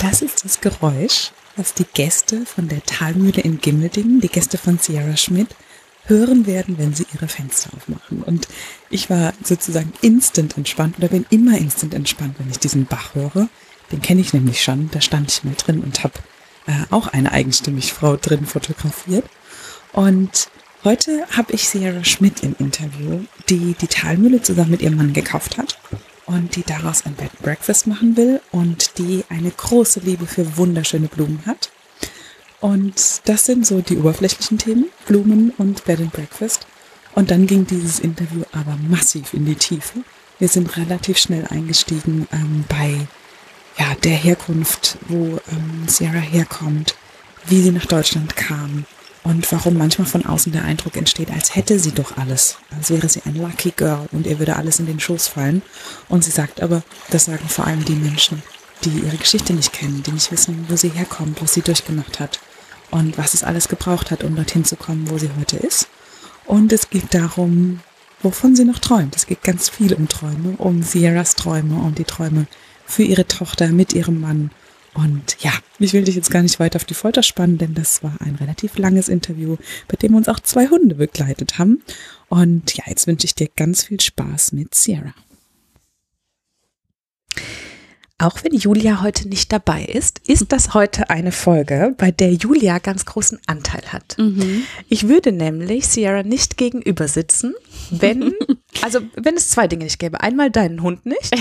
Das ist das Geräusch, was die Gäste von der Talmühle in Gimmeldingen, die Gäste von Sierra Schmidt, hören werden, wenn sie ihre Fenster aufmachen. Und ich war sozusagen instant entspannt oder bin immer instant entspannt, wenn ich diesen Bach höre. Den kenne ich nämlich schon. Da stand ich mal drin und habe äh, auch eine eigenstimmig Frau drin fotografiert. Und heute habe ich Sierra Schmidt im Interview, die die Talmühle zusammen mit ihrem Mann gekauft hat und die daraus ein Bed Breakfast machen will und die eine große Liebe für wunderschöne Blumen hat. Und das sind so die oberflächlichen Themen, Blumen und Bed and Breakfast. Und dann ging dieses Interview aber massiv in die Tiefe. Wir sind relativ schnell eingestiegen ähm, bei ja, der Herkunft, wo ähm, Sierra herkommt, wie sie nach Deutschland kam, und warum manchmal von außen der Eindruck entsteht, als hätte sie doch alles, als wäre sie ein Lucky Girl und ihr würde alles in den Schoß fallen. Und sie sagt aber, das sagen vor allem die Menschen, die ihre Geschichte nicht kennen, die nicht wissen, wo sie herkommt, was sie durchgemacht hat und was es alles gebraucht hat, um dorthin zu kommen, wo sie heute ist. Und es geht darum, wovon sie noch träumt. Es geht ganz viel um Träume, um Sierras Träume, um die Träume für ihre Tochter mit ihrem Mann und ja, ich will dich jetzt gar nicht weiter auf die Folter spannen, denn das war ein relativ langes Interview, bei dem uns auch zwei Hunde begleitet haben. Und ja, jetzt wünsche ich dir ganz viel Spaß mit Sierra. Auch wenn Julia heute nicht dabei ist, ist das heute eine Folge, bei der Julia ganz großen Anteil hat. Mhm. Ich würde nämlich Sierra nicht gegenüber sitzen, wenn, also wenn es zwei Dinge nicht gäbe. Einmal deinen Hund nicht,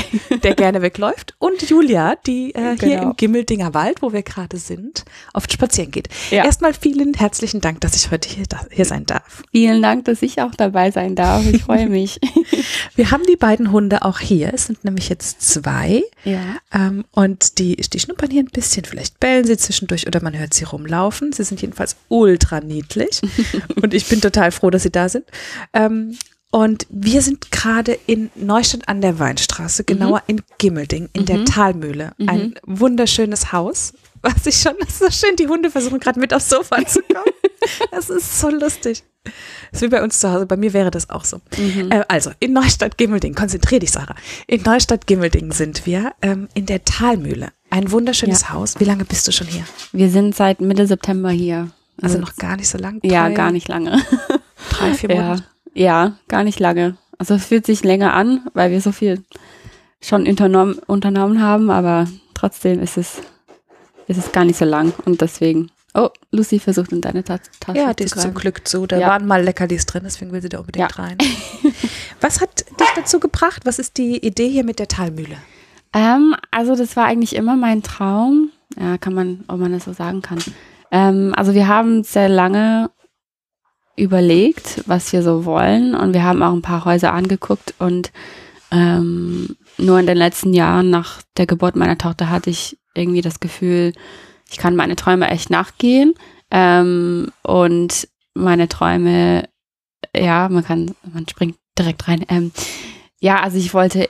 der gerne wegläuft, und Julia, die äh, genau. hier im Gimmeldinger Wald, wo wir gerade sind, oft spazieren geht. Ja. Erstmal vielen herzlichen Dank, dass ich heute hier, hier sein darf. Vielen Dank, dass ich auch dabei sein darf. Ich freue mich. wir haben die beiden Hunde auch hier. Es sind nämlich jetzt zwei. Ja. Ähm, und die, die schnuppern hier ein bisschen. Vielleicht bellen sie zwischendurch oder man hört sie rumlaufen. Sie sind jedenfalls ultra niedlich. und ich bin total froh, dass sie da sind. Ähm, und wir sind gerade in Neustadt an der Weinstraße, genauer mhm. in Gimmelding, in mhm. der Talmühle. Mhm. Ein wunderschönes Haus, was ich schon, das ist so schön, die Hunde versuchen gerade mit aufs Sofa zu kommen. das ist so lustig. Das ist wie bei uns zu Hause, bei mir wäre das auch so. Mhm. Äh, also, in Neustadt Gimmelding, konzentrier dich, Sarah. In Neustadt Gimmelding sind wir ähm, in der Talmühle. Ein wunderschönes ja. Haus. Wie lange bist du schon hier? Wir sind seit Mitte September hier. Also, also noch gar nicht so lang? Ja, gar nicht lange. Drei, vier Monate? Ja. Ja, gar nicht lange. Also es fühlt sich länger an, weil wir so viel schon unternommen, unternommen haben, aber trotzdem ist es, ist es gar nicht so lang und deswegen. Oh, Lucy versucht in deine Tasche zu Ja, die ist zum Glück zu. Da ja. waren mal Leckerlis drin, deswegen will sie da unbedingt ja. rein. Was hat dich dazu gebracht? Was ist die Idee hier mit der Talmühle? Ähm, also das war eigentlich immer mein Traum. Ja, kann man, ob man das so sagen kann. Ähm, also wir haben sehr lange überlegt, was wir so wollen. Und wir haben auch ein paar Häuser angeguckt. Und ähm, nur in den letzten Jahren nach der Geburt meiner Tochter hatte ich irgendwie das Gefühl, ich kann meine Träume echt nachgehen. Ähm, und meine Träume, ja, man kann, man springt direkt rein. Ähm, ja, also ich wollte,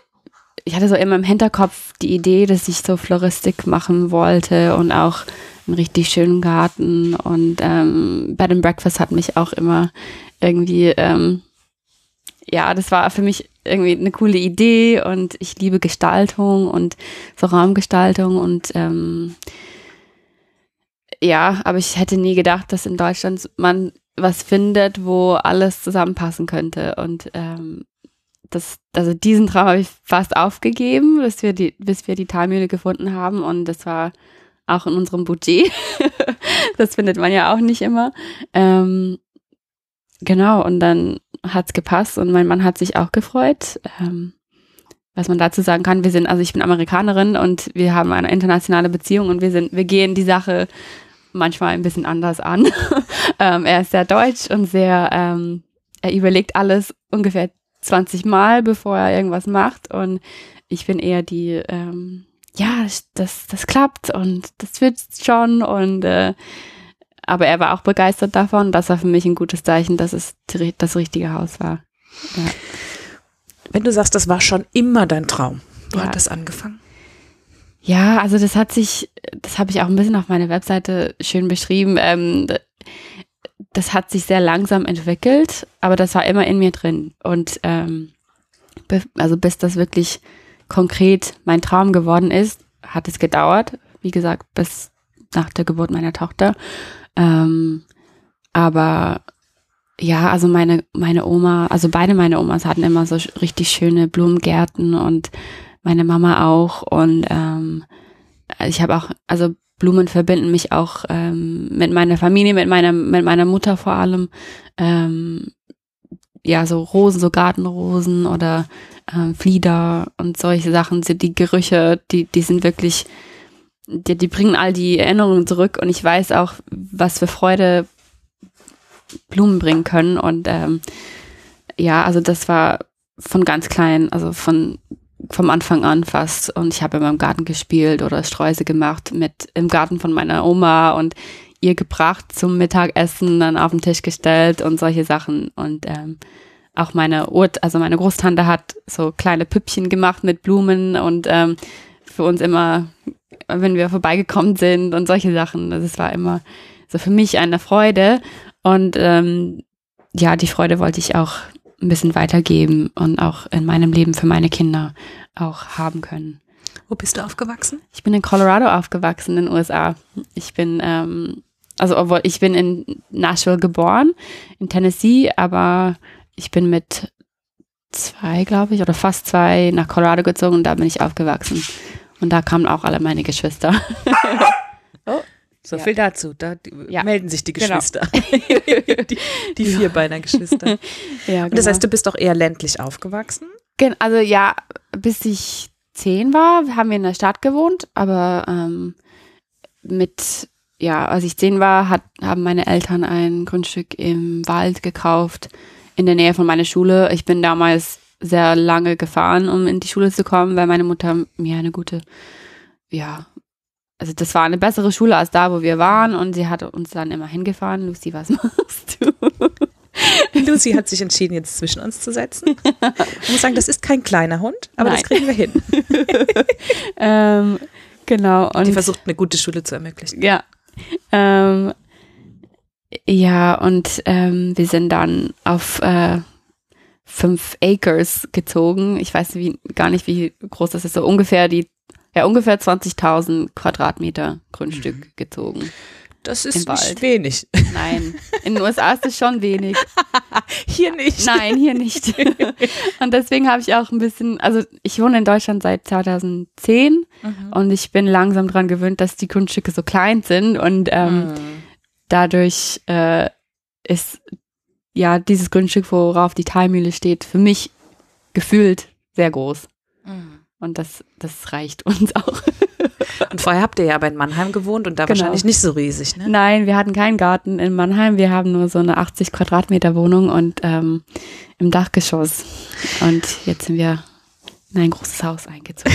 ich hatte so immer im Hinterkopf die Idee, dass ich so Floristik machen wollte und auch einen richtig schönen Garten. Und ähm, Bed and Breakfast hat mich auch immer irgendwie, ähm, ja, das war für mich irgendwie eine coole Idee. Und ich liebe Gestaltung und so Raumgestaltung. Und ähm, ja, aber ich hätte nie gedacht, dass in Deutschland man was findet, wo alles zusammenpassen könnte. Und ähm, das, also diesen Traum habe ich fast aufgegeben, bis wir die, bis wir die Talmühle gefunden haben und das war auch in unserem Budget. das findet man ja auch nicht immer. Ähm, genau, und dann hat's gepasst und mein Mann hat sich auch gefreut. Ähm, was man dazu sagen kann, wir sind, also ich bin Amerikanerin und wir haben eine internationale Beziehung und wir sind, wir gehen die Sache manchmal ein bisschen anders an. ähm, er ist sehr deutsch und sehr, ähm, er überlegt alles ungefähr 20 Mal, bevor er irgendwas macht und ich bin eher die, ähm, ja, das, das klappt und das wird schon und äh, aber er war auch begeistert davon. Das war für mich ein gutes Zeichen, dass es das richtige Haus war. Ja. Wenn du sagst, das war schon immer dein Traum, wo ja. hat das angefangen? Ja, also das hat sich, das habe ich auch ein bisschen auf meiner Webseite schön beschrieben. Ähm, das hat sich sehr langsam entwickelt, aber das war immer in mir drin. Und ähm, also bis das wirklich konkret mein Traum geworden ist, hat es gedauert, wie gesagt, bis nach der Geburt meiner Tochter. Ähm, aber ja, also meine, meine Oma, also beide meine Omas hatten immer so richtig schöne Blumengärten und meine Mama auch. Und ähm, ich habe auch, also Blumen verbinden mich auch ähm, mit meiner Familie, mit meiner, mit meiner Mutter vor allem. Ähm, ja, so Rosen, so Gartenrosen oder ähm, Flieder und solche Sachen sind die Gerüche, die, die sind wirklich, die, die bringen all die Erinnerungen zurück und ich weiß auch, was für Freude Blumen bringen können. Und ähm, ja, also das war von ganz klein, also von vom Anfang an fast. Und ich habe in meinem Garten gespielt oder Streuse gemacht mit im Garten von meiner Oma und ihr gebracht zum Mittagessen, dann auf den Tisch gestellt und solche Sachen. Und ähm, auch meine Urt, also meine Großtante hat so kleine Püppchen gemacht mit Blumen und ähm, für uns immer, wenn wir vorbeigekommen sind und solche Sachen. Das war immer so für mich eine Freude. Und ähm, ja, die Freude wollte ich auch ein bisschen weitergeben und auch in meinem Leben für meine Kinder auch haben können. Wo bist du aufgewachsen? Ich bin in Colorado aufgewachsen, in den USA. Ich bin, ähm, also obwohl ich bin in Nashville geboren, in Tennessee, aber ich bin mit zwei, glaube ich, oder fast zwei nach Colorado gezogen und da bin ich aufgewachsen. Und da kamen auch alle meine Geschwister. So ja. viel dazu. Da ja. melden sich die genau. Geschwister. Genau. die, die Vierbeiner-Geschwister. ja, genau. Das heißt, du bist doch eher ländlich aufgewachsen? Also ja, bis ich zehn war, haben wir in der Stadt gewohnt, aber ähm, mit, ja, als ich zehn war, hat, haben meine Eltern ein Grundstück im Wald gekauft, in der Nähe von meiner Schule. Ich bin damals sehr lange gefahren, um in die Schule zu kommen, weil meine Mutter mir eine gute, ja, also das war eine bessere Schule als da, wo wir waren und sie hat uns dann immer hingefahren. Lucy, was machst du? Lucy hat sich entschieden, jetzt zwischen uns zu setzen. Ich muss sagen, das ist kein kleiner Hund, aber Nein. das kriegen wir hin. ähm, genau. Und die versucht, eine gute Schule zu ermöglichen. Ja. Ähm, ja, und ähm, wir sind dann auf äh, fünf Acres gezogen. Ich weiß wie, gar nicht, wie groß das ist. So ungefähr die ja, ungefähr 20.000 Quadratmeter Grundstück mhm. gezogen. Das ist nicht wenig. Nein, in den USA ist es schon wenig. hier nicht. Nein, hier nicht. und deswegen habe ich auch ein bisschen, also ich wohne in Deutschland seit 2010 mhm. und ich bin langsam daran gewöhnt, dass die Grundstücke so klein sind und ähm, mhm. dadurch äh, ist ja dieses Grundstück, worauf die Talmühle steht, für mich gefühlt sehr groß. Mhm. Und das, das reicht uns auch. Und vorher habt ihr ja aber in Mannheim gewohnt und da genau. wahrscheinlich nicht so riesig, ne? Nein, wir hatten keinen Garten in Mannheim. Wir haben nur so eine 80 Quadratmeter Wohnung und ähm, im Dachgeschoss. Und jetzt sind wir in ein großes Haus eingezogen.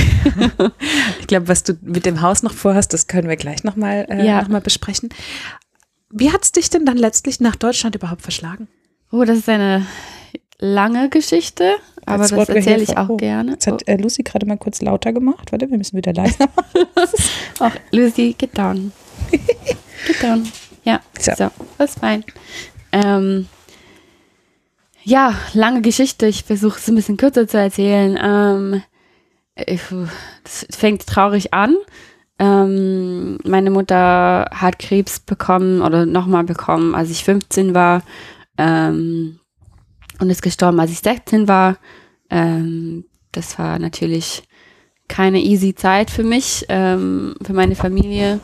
ich glaube, was du mit dem Haus noch vorhast, das können wir gleich nochmal äh, ja. noch besprechen. Wie hat es dich denn dann letztlich nach Deutschland überhaupt verschlagen? Oh, das ist eine lange Geschichte, aber das, das erzähle ich auch oh, gerne. Jetzt hat äh, Lucy gerade mal kurz lauter gemacht. Warte, wir müssen wieder leiser machen. Auch Lucy, get down. get down. Ja, so, so das ist fein. Ähm, ja, lange Geschichte. Ich versuche es ein bisschen kürzer zu erzählen. Ähm, es fängt traurig an. Ähm, meine Mutter hat Krebs bekommen oder nochmal bekommen, als ich 15 war. Ähm, und ist gestorben, als ich 16 war. Ähm, das war natürlich keine easy Zeit für mich, ähm, für meine Familie.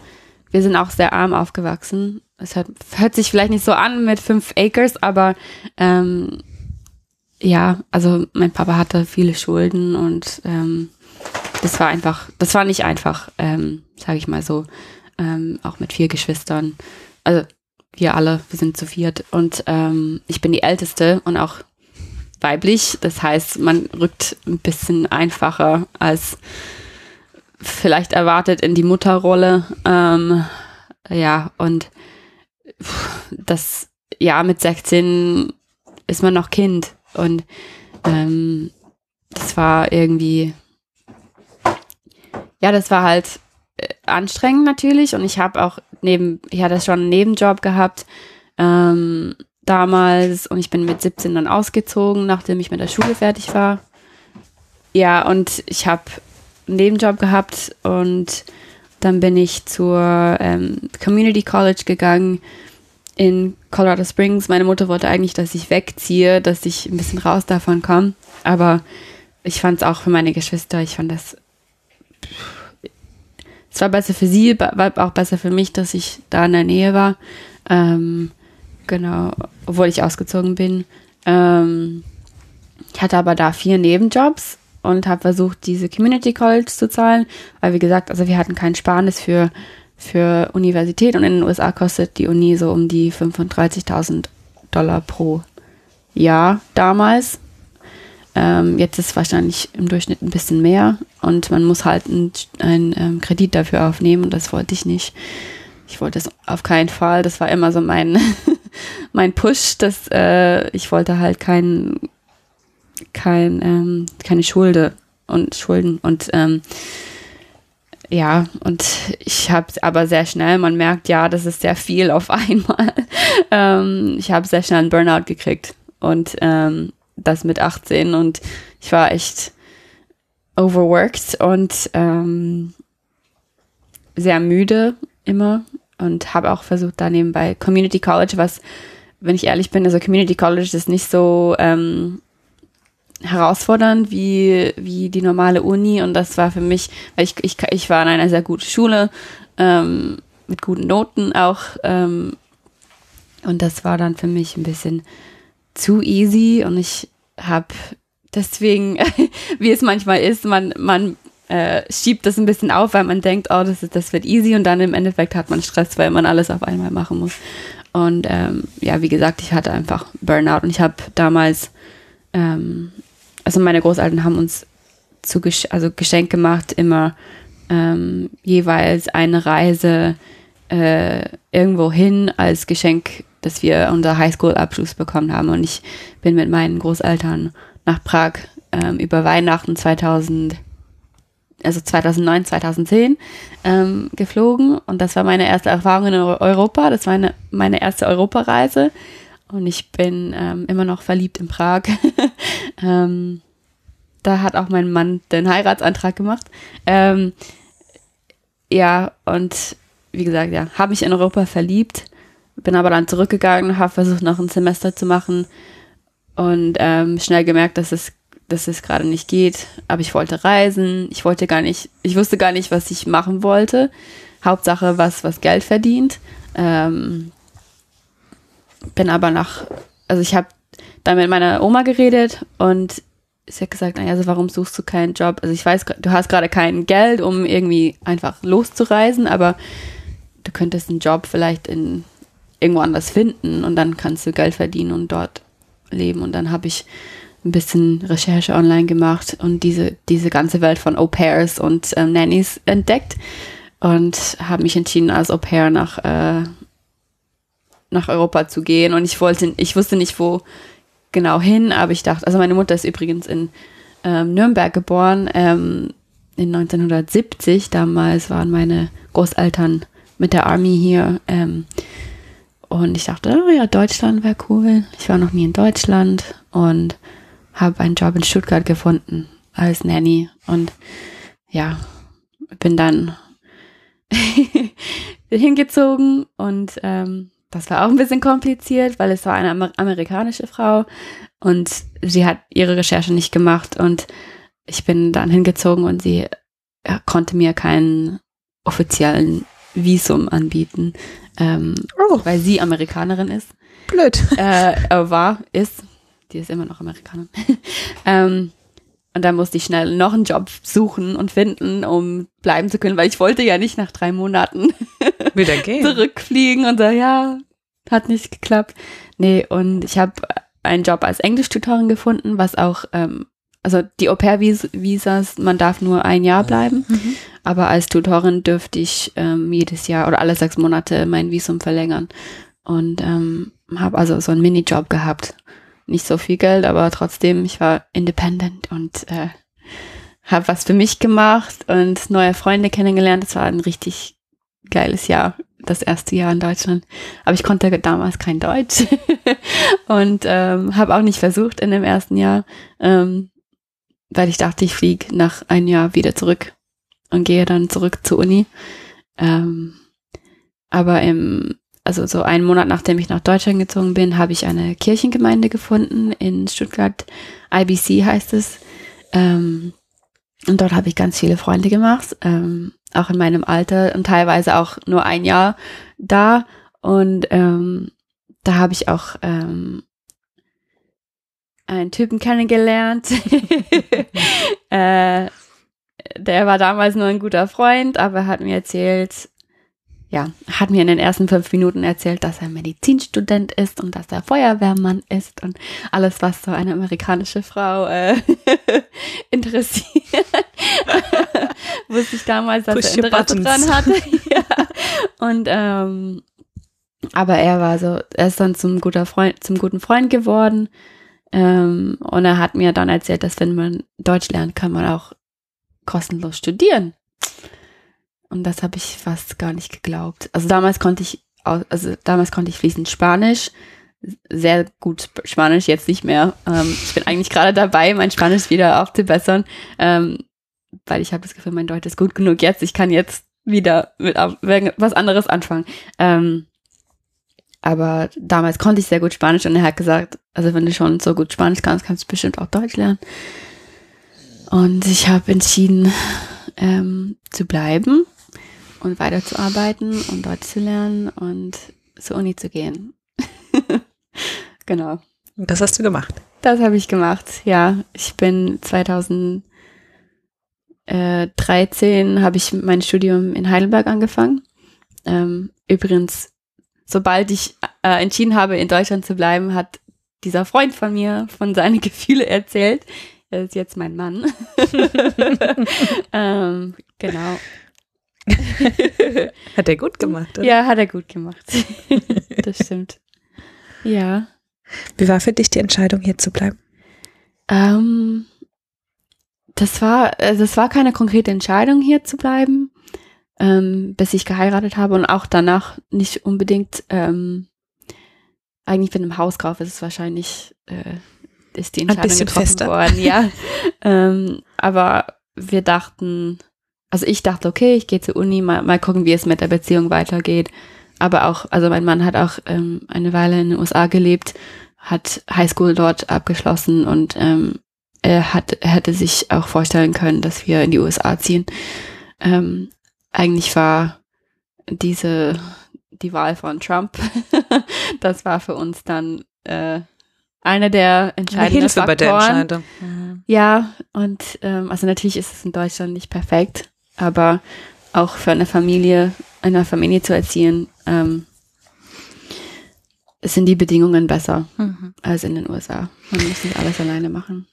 Wir sind auch sehr arm aufgewachsen. Es hört, hört sich vielleicht nicht so an mit fünf Acres, aber ähm, ja, also mein Papa hatte viele Schulden und ähm, das war einfach, das war nicht einfach, ähm, sage ich mal so, ähm, auch mit vier Geschwistern. Also wir alle, wir sind zu viert und ähm, ich bin die Älteste und auch weiblich. Das heißt, man rückt ein bisschen einfacher als vielleicht erwartet in die Mutterrolle. Ähm, ja, und das, ja, mit 16 ist man noch Kind und ähm, das war irgendwie, ja, das war halt äh, anstrengend natürlich und ich habe auch neben, ich hatte schon einen Nebenjob gehabt ähm, damals und ich bin mit 17 dann ausgezogen, nachdem ich mit der Schule fertig war. Ja, und ich habe einen Nebenjob gehabt und Dann bin ich zur ähm, Community College gegangen in Colorado Springs. Meine Mutter wollte eigentlich, dass ich wegziehe, dass ich ein bisschen raus davon komme. Aber ich fand es auch für meine Geschwister, ich fand das, es war besser für sie, war auch besser für mich, dass ich da in der Nähe war. Ähm, genau, obwohl ich ausgezogen bin. Ähm, ich hatte aber da vier Nebenjobs und habe versucht, diese Community College zu zahlen, weil wie gesagt, also wir hatten kein Sparnis für, für Universität und in den USA kostet die Uni so um die 35.000 Dollar pro Jahr damals. Ähm, jetzt ist es wahrscheinlich im Durchschnitt ein bisschen mehr und man muss halt einen ähm, Kredit dafür aufnehmen und das wollte ich nicht. Ich wollte es auf keinen Fall. Das war immer so mein, mein Push, dass äh, ich wollte halt kein, kein, ähm, keine Schulde und Schulden und ähm, ja, und ich habe aber sehr schnell, man merkt, ja, das ist sehr viel auf einmal. ähm, ich habe sehr schnell einen Burnout gekriegt und ähm, das mit 18 und ich war echt overworked und ähm, sehr müde immer und habe auch versucht, da nebenbei Community College, was, wenn ich ehrlich bin, also Community College ist nicht so ähm, herausfordernd wie, wie die normale Uni und das war für mich, weil ich, ich, ich war in einer sehr guten Schule, ähm, mit guten Noten auch ähm, und das war dann für mich ein bisschen zu easy und ich habe deswegen, wie es manchmal ist, man, man äh, schiebt das ein bisschen auf, weil man denkt, oh, das, ist, das wird easy und dann im Endeffekt hat man Stress, weil man alles auf einmal machen muss. Und ähm, ja, wie gesagt, ich hatte einfach Burnout und ich habe damals, ähm, also meine Großeltern haben uns zu also Geschenk gemacht, immer ähm, jeweils eine Reise äh, irgendwo hin als Geschenk, dass wir unser Highschool-Abschluss bekommen haben. Und ich bin mit meinen Großeltern nach Prag ähm, über Weihnachten 2000 also 2009, 2010 ähm, geflogen und das war meine erste Erfahrung in Europa. Das war eine, meine erste Europareise und ich bin ähm, immer noch verliebt in Prag. ähm, da hat auch mein Mann den Heiratsantrag gemacht. Ähm, ja, und wie gesagt, ja, habe mich in Europa verliebt, bin aber dann zurückgegangen, habe versucht, noch ein Semester zu machen und ähm, schnell gemerkt, dass es dass es gerade nicht geht, aber ich wollte reisen, ich wollte gar nicht, ich wusste gar nicht, was ich machen wollte. Hauptsache was, was Geld verdient. Ähm, bin aber nach, also ich habe dann mit meiner Oma geredet und sie hat gesagt, naja, also warum suchst du keinen Job? Also ich weiß, du hast gerade kein Geld, um irgendwie einfach loszureisen, aber du könntest einen Job vielleicht in irgendwo anders finden und dann kannst du Geld verdienen und dort leben. Und dann habe ich ein bisschen Recherche online gemacht und diese, diese ganze Welt von Au pairs und ähm, Nannies entdeckt und habe mich entschieden, als Au pair nach, äh, nach Europa zu gehen. Und ich wollte, ich wusste nicht, wo genau hin, aber ich dachte, also meine Mutter ist übrigens in ähm, Nürnberg geboren, ähm, in 1970. Damals waren meine Großeltern mit der Army hier. Ähm, und ich dachte, oh ja, Deutschland wäre cool. Ich war noch nie in Deutschland und habe einen Job in Stuttgart gefunden als Nanny und ja, bin dann hingezogen und ähm, das war auch ein bisschen kompliziert, weil es war eine Amer amerikanische Frau und sie hat ihre Recherche nicht gemacht und ich bin dann hingezogen und sie konnte mir keinen offiziellen Visum anbieten, ähm, oh. weil sie Amerikanerin ist. Blöd. Äh, war, ist, die ist immer noch Amerikanerin. ähm, und dann musste ich schnell noch einen Job suchen und finden, um bleiben zu können, weil ich wollte ja nicht nach drei Monaten wieder gehen. zurückfliegen und so, ja, hat nicht geklappt. Nee, und ich habe einen Job als Englischtutorin gefunden, was auch, ähm, also die Au-pair-Visas, man darf nur ein Jahr bleiben, mhm. Aber als Tutorin dürfte ich ähm, jedes Jahr oder alle sechs Monate mein Visum verlängern und ähm, habe also so einen Minijob gehabt nicht so viel Geld, aber trotzdem, ich war independent und äh, habe was für mich gemacht und neue Freunde kennengelernt. Das war ein richtig geiles Jahr, das erste Jahr in Deutschland. Aber ich konnte damals kein Deutsch und ähm, habe auch nicht versucht in dem ersten Jahr, ähm, weil ich dachte, ich fliege nach einem Jahr wieder zurück und gehe dann zurück zur Uni. Ähm, aber im, also so einen Monat nachdem ich nach Deutschland gezogen bin, habe ich eine Kirchengemeinde gefunden in Stuttgart. IBC heißt es. Ähm, und dort habe ich ganz viele Freunde gemacht, ähm, auch in meinem Alter und teilweise auch nur ein Jahr da. Und ähm, da habe ich auch ähm, einen Typen kennengelernt. äh, der war damals nur ein guter Freund, aber hat mir erzählt, ja, hat mir in den ersten fünf Minuten erzählt, dass er Medizinstudent ist und dass er Feuerwehrmann ist und alles, was so eine amerikanische Frau äh, interessiert. Wusste ich damals, dass Push er Interesse dran hatte. ja. Und ähm, aber er war so, er ist dann zum guter Freund, zum guten Freund geworden. Ähm, und er hat mir dann erzählt, dass wenn man Deutsch lernt, kann man auch kostenlos studieren. Und das habe ich fast gar nicht geglaubt. Also damals konnte ich, also damals konnte ich fließend Spanisch, sehr gut Spanisch, jetzt nicht mehr. Ähm, ich bin eigentlich gerade dabei, mein Spanisch wieder aufzubessern, ähm, weil ich habe das Gefühl, mein Deutsch ist gut genug jetzt. Ich kann jetzt wieder mit was anderes anfangen. Ähm, aber damals konnte ich sehr gut Spanisch und er hat gesagt, also wenn du schon so gut Spanisch kannst, kannst du bestimmt auch Deutsch lernen. Und ich habe entschieden, ähm, zu bleiben und weiterzuarbeiten und Deutsch zu lernen und zur Uni zu gehen. genau. Das hast du gemacht? Das habe ich gemacht, ja. Ich bin 2013 habe ich mein Studium in Heidelberg angefangen. Ähm, übrigens, sobald ich äh, entschieden habe, in Deutschland zu bleiben, hat dieser Freund von mir von seinen Gefühle erzählt. Er ist jetzt mein Mann. ähm, genau. hat er gut gemacht, oder? Ja, hat er gut gemacht. das stimmt. Ja. Wie war für dich die Entscheidung, hier zu bleiben? Ähm, das war, also es war keine konkrete Entscheidung, hier zu bleiben, ähm, bis ich geheiratet habe und auch danach nicht unbedingt, ähm, eigentlich mit einem Hauskauf ist es wahrscheinlich äh, ist die Entscheidung getroffen fester. worden. Ja, ähm, aber wir dachten, also ich dachte, okay, ich gehe zur Uni, mal, mal gucken, wie es mit der Beziehung weitergeht. Aber auch, also mein Mann hat auch ähm, eine Weile in den USA gelebt, hat Highschool dort abgeschlossen und ähm, er hat, er hätte sich auch vorstellen können, dass wir in die USA ziehen. Ähm, eigentlich war diese die Wahl von Trump, das war für uns dann äh, eine der entscheidenden Hilfe Faktoren. bei der Entscheidung. Mhm. Ja, und ähm, also natürlich ist es in Deutschland nicht perfekt, aber auch für eine Familie, eine Familie zu erziehen, ähm, sind die Bedingungen besser mhm. als in den USA. Man muss nicht alles alleine machen.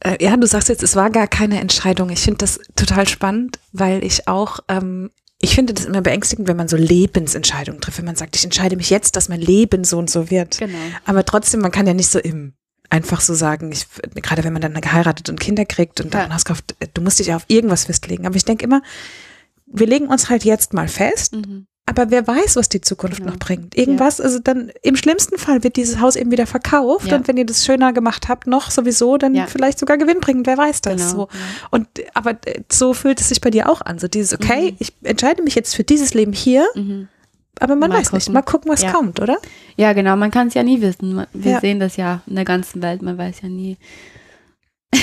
Äh, ja, du sagst jetzt, es war gar keine Entscheidung. Ich finde das total spannend, weil ich auch ähm, ich finde das immer beängstigend, wenn man so Lebensentscheidungen trifft, wenn man sagt, ich entscheide mich jetzt, dass mein Leben so und so wird. Genau. Aber trotzdem, man kann ja nicht so im einfach so sagen, ich, gerade wenn man dann geheiratet und Kinder kriegt und ja. dann Haus kauft, du musst dich auf irgendwas festlegen. Aber ich denke immer, wir legen uns halt jetzt mal fest mhm. Aber wer weiß, was die Zukunft ja. noch bringt. Irgendwas, ja. also dann im schlimmsten Fall wird dieses Haus eben wieder verkauft ja. und wenn ihr das schöner gemacht habt, noch sowieso, dann vielleicht sogar gewinnbringend, wer weiß das. Genau. So. Und aber so fühlt es sich bei dir auch an. So dieses, okay, mhm. ich entscheide mich jetzt für dieses Leben hier. Mhm. Aber man mal weiß gucken. nicht. Mal gucken, was kommt, oder? Ja, genau. Man kann es ja nie wissen. Wir sehen das ja in der ganzen Welt. Man weiß ja nie,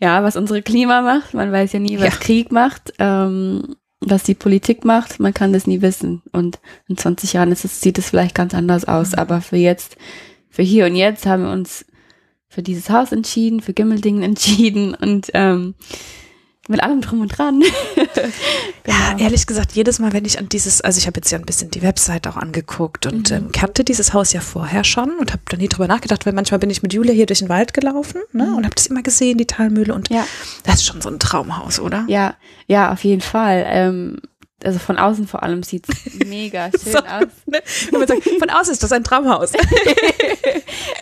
ja, was unsere Klima macht. Man weiß ja nie, was Krieg macht. Ähm, was die Politik macht, man kann das nie wissen. Und in 20 Jahren es, sieht es vielleicht ganz anders aus. Mhm. Aber für jetzt, für hier und jetzt haben wir uns für dieses Haus entschieden, für Gimmeldingen entschieden und ähm, mit allem drum und dran. genau. Ja, ehrlich gesagt, jedes Mal, wenn ich an dieses, also ich habe jetzt ja ein bisschen die Website auch angeguckt und mhm. ähm, kannte dieses Haus ja vorher schon und habe da nie drüber nachgedacht, weil manchmal bin ich mit Julia hier durch den Wald gelaufen ne, mhm. und habe das immer gesehen, die Talmühle und ja. das ist schon so ein Traumhaus, oder? Ja, ja, auf jeden Fall. Ähm, also von außen vor allem sieht es mega schön so, aus. Ne? Sagt, von außen ist das ein Traumhaus.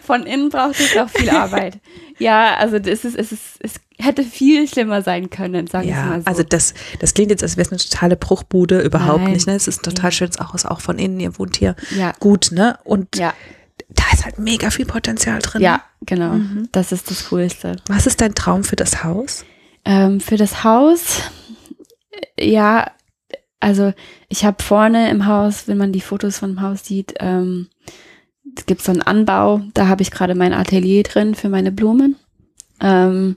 von innen braucht es auch viel Arbeit. Ja, also das ist, es, ist, es hätte viel schlimmer sein können, sagen wir ja, mal so. Also das, das klingt jetzt, als wäre es eine totale Bruchbude, überhaupt Nein. nicht. Ne? Es ist ein total schönes Haus, auch von innen, ihr wohnt hier ja. gut, ne? Und ja. da ist halt mega viel Potenzial drin. Ja, genau. Mhm. Das ist das Coolste. Was ist dein Traum für das Haus? Ähm, für das Haus, ja, also ich habe vorne im Haus, wenn man die Fotos vom Haus sieht, ähm, es gibt so einen Anbau, da habe ich gerade mein Atelier drin für meine Blumen. Ähm,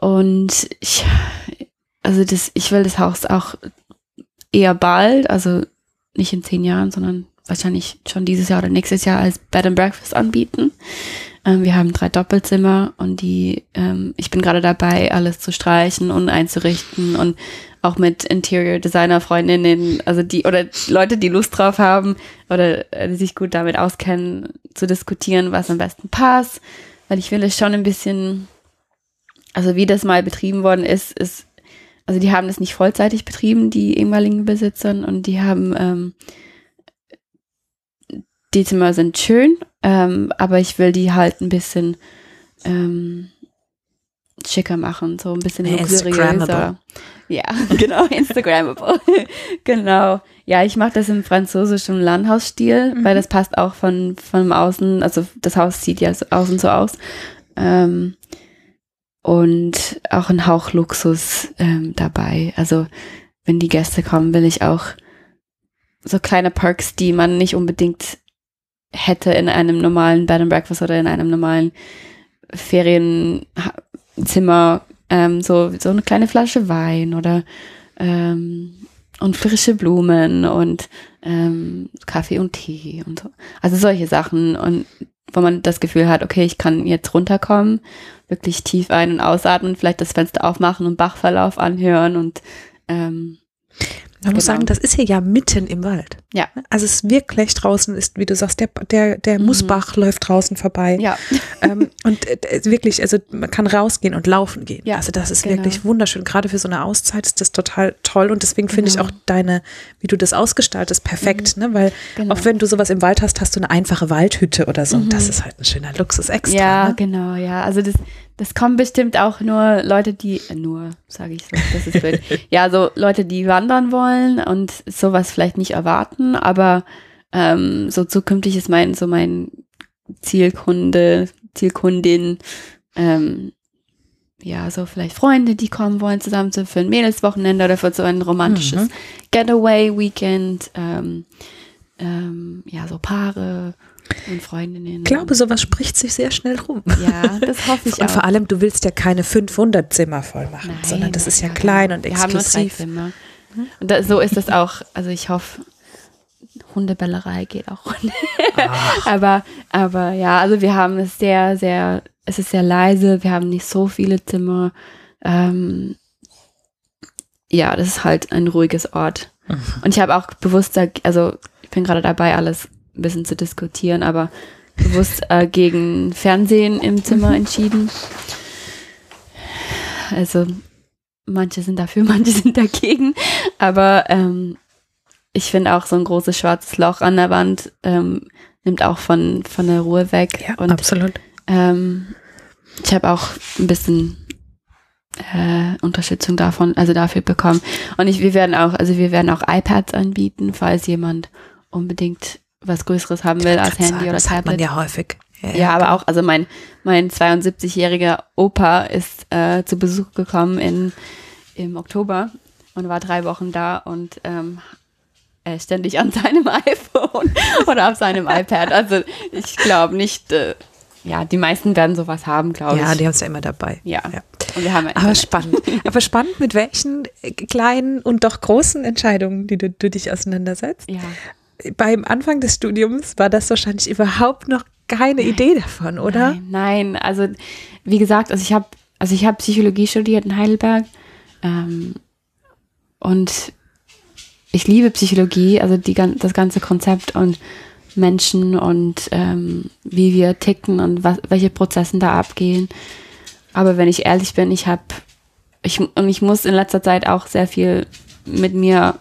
und ich, also das, ich will das Haus auch eher bald, also nicht in zehn Jahren, sondern wahrscheinlich schon dieses Jahr oder nächstes Jahr als Bed and Breakfast anbieten. Ähm, wir haben drei Doppelzimmer und die, ähm, ich bin gerade dabei, alles zu streichen und einzurichten und auch mit Interior Designer Freundinnen, also die oder Leute, die Lust drauf haben oder äh, die sich gut damit auskennen, zu diskutieren, was am besten passt, weil ich will es schon ein bisschen, also wie das mal betrieben worden ist, ist, also die haben das nicht vollzeitig betrieben, die ehemaligen Besitzern und die haben ähm, die Zimmer sind schön, ähm, aber ich will die halt ein bisschen ähm, schicker machen, so ein bisschen luxuriöser. Ja, genau, Instagrammable. genau. Ja, ich mache das im französischen Landhausstil, mhm. weil das passt auch von, von außen, also das Haus sieht ja außen so aus. Ähm, und auch ein Hauch Luxus ähm, dabei. Also wenn die Gäste kommen, will ich auch so kleine Perks, die man nicht unbedingt hätte in einem normalen Bed and Breakfast oder in einem normalen Ferienzimmer ähm, so, so eine kleine Flasche Wein oder ähm, und frische Blumen und ähm, Kaffee und Tee und so. Also solche Sachen und wo man das Gefühl hat, okay, ich kann jetzt runterkommen, wirklich tief ein- und ausatmen, vielleicht das Fenster aufmachen und Bachverlauf anhören und ähm, man genau. muss sagen, das ist hier ja mitten im Wald. Ja. Also es ist wirklich draußen ist, wie du sagst, der, der, der mhm. Musbach läuft draußen vorbei. Ja. Ähm, und äh, wirklich, also man kann rausgehen und laufen gehen. Ja. Also das ist genau. wirklich wunderschön. Gerade für so eine Auszeit ist das total toll. Und deswegen finde genau. ich auch deine, wie du das ausgestaltest, perfekt. Mhm. Ne? Weil genau. auch wenn du sowas im Wald hast, hast du eine einfache Waldhütte oder so. Mhm. Und das ist halt ein schöner Luxus extra. Ja, ne? genau, ja. Also das, das kommen bestimmt auch nur Leute, die, äh, nur, sage ich so, das ist blöd. ja, so Leute, die wandern wollen und sowas vielleicht nicht erwarten, aber ähm, so zukünftig ist mein, so mein Zielkunde, Zielkundin, ähm, ja, so vielleicht Freunde, die kommen wollen, zusammen für ein Mädelswochenende oder für so ein romantisches mhm. Getaway-Weekend, ähm, ähm, ja, so Paare und Freundinnen. Ich glaube, sowas spricht sich sehr schnell rum. Ja, das hoffe ich und auch. Und vor allem, du willst ja keine 500 Zimmer voll machen, Nein, sondern das ist ja klein und exklusiv. Wir haben nur drei Zimmer. Und da, so ist es auch. Also ich hoffe, Hundebellerei geht auch. aber, aber ja, also wir haben es sehr, sehr, es ist sehr leise. Wir haben nicht so viele Zimmer. Ähm, ja, das ist halt ein ruhiges Ort. Mhm. Und ich habe auch bewusst, also ich bin gerade dabei, alles ein bisschen zu diskutieren, aber bewusst äh, gegen Fernsehen im Zimmer mhm. entschieden. Also manche sind dafür, manche sind dagegen, aber ähm, ich finde auch so ein großes schwarzes Loch an der Wand ähm, nimmt auch von, von der Ruhe weg. Ja, und, absolut. Ähm, ich habe auch ein bisschen äh, Unterstützung davon, also dafür bekommen. Und ich, wir werden auch, also wir werden auch iPads anbieten, falls jemand unbedingt was Größeres haben will als Handy sagen, oder das Tablet. Hat man ja häufig. Ja, ja, ja aber auch, also mein, mein 72-jähriger Opa ist äh, zu Besuch gekommen in, im Oktober und war drei Wochen da und ähm, äh, ständig an seinem iPhone oder auf seinem iPad. Also ich glaube nicht, äh, ja, die meisten werden sowas haben, glaube ja, ich. Ja, die haben es ja immer dabei. Ja. ja. Aber spannend. Aber spannend, mit welchen kleinen und doch großen Entscheidungen, die du, du dich auseinandersetzt. Ja. Beim Anfang des Studiums war das wahrscheinlich überhaupt noch keine nein. Idee davon, oder? Nein, nein, also wie gesagt, also ich habe also ich habe Psychologie studiert in Heidelberg ähm, und ich liebe Psychologie, also die, das ganze Konzept und Menschen und ähm, wie wir ticken und was, welche Prozessen da abgehen. Aber wenn ich ehrlich bin, ich habe, ich, und ich muss in letzter Zeit auch sehr viel mit mir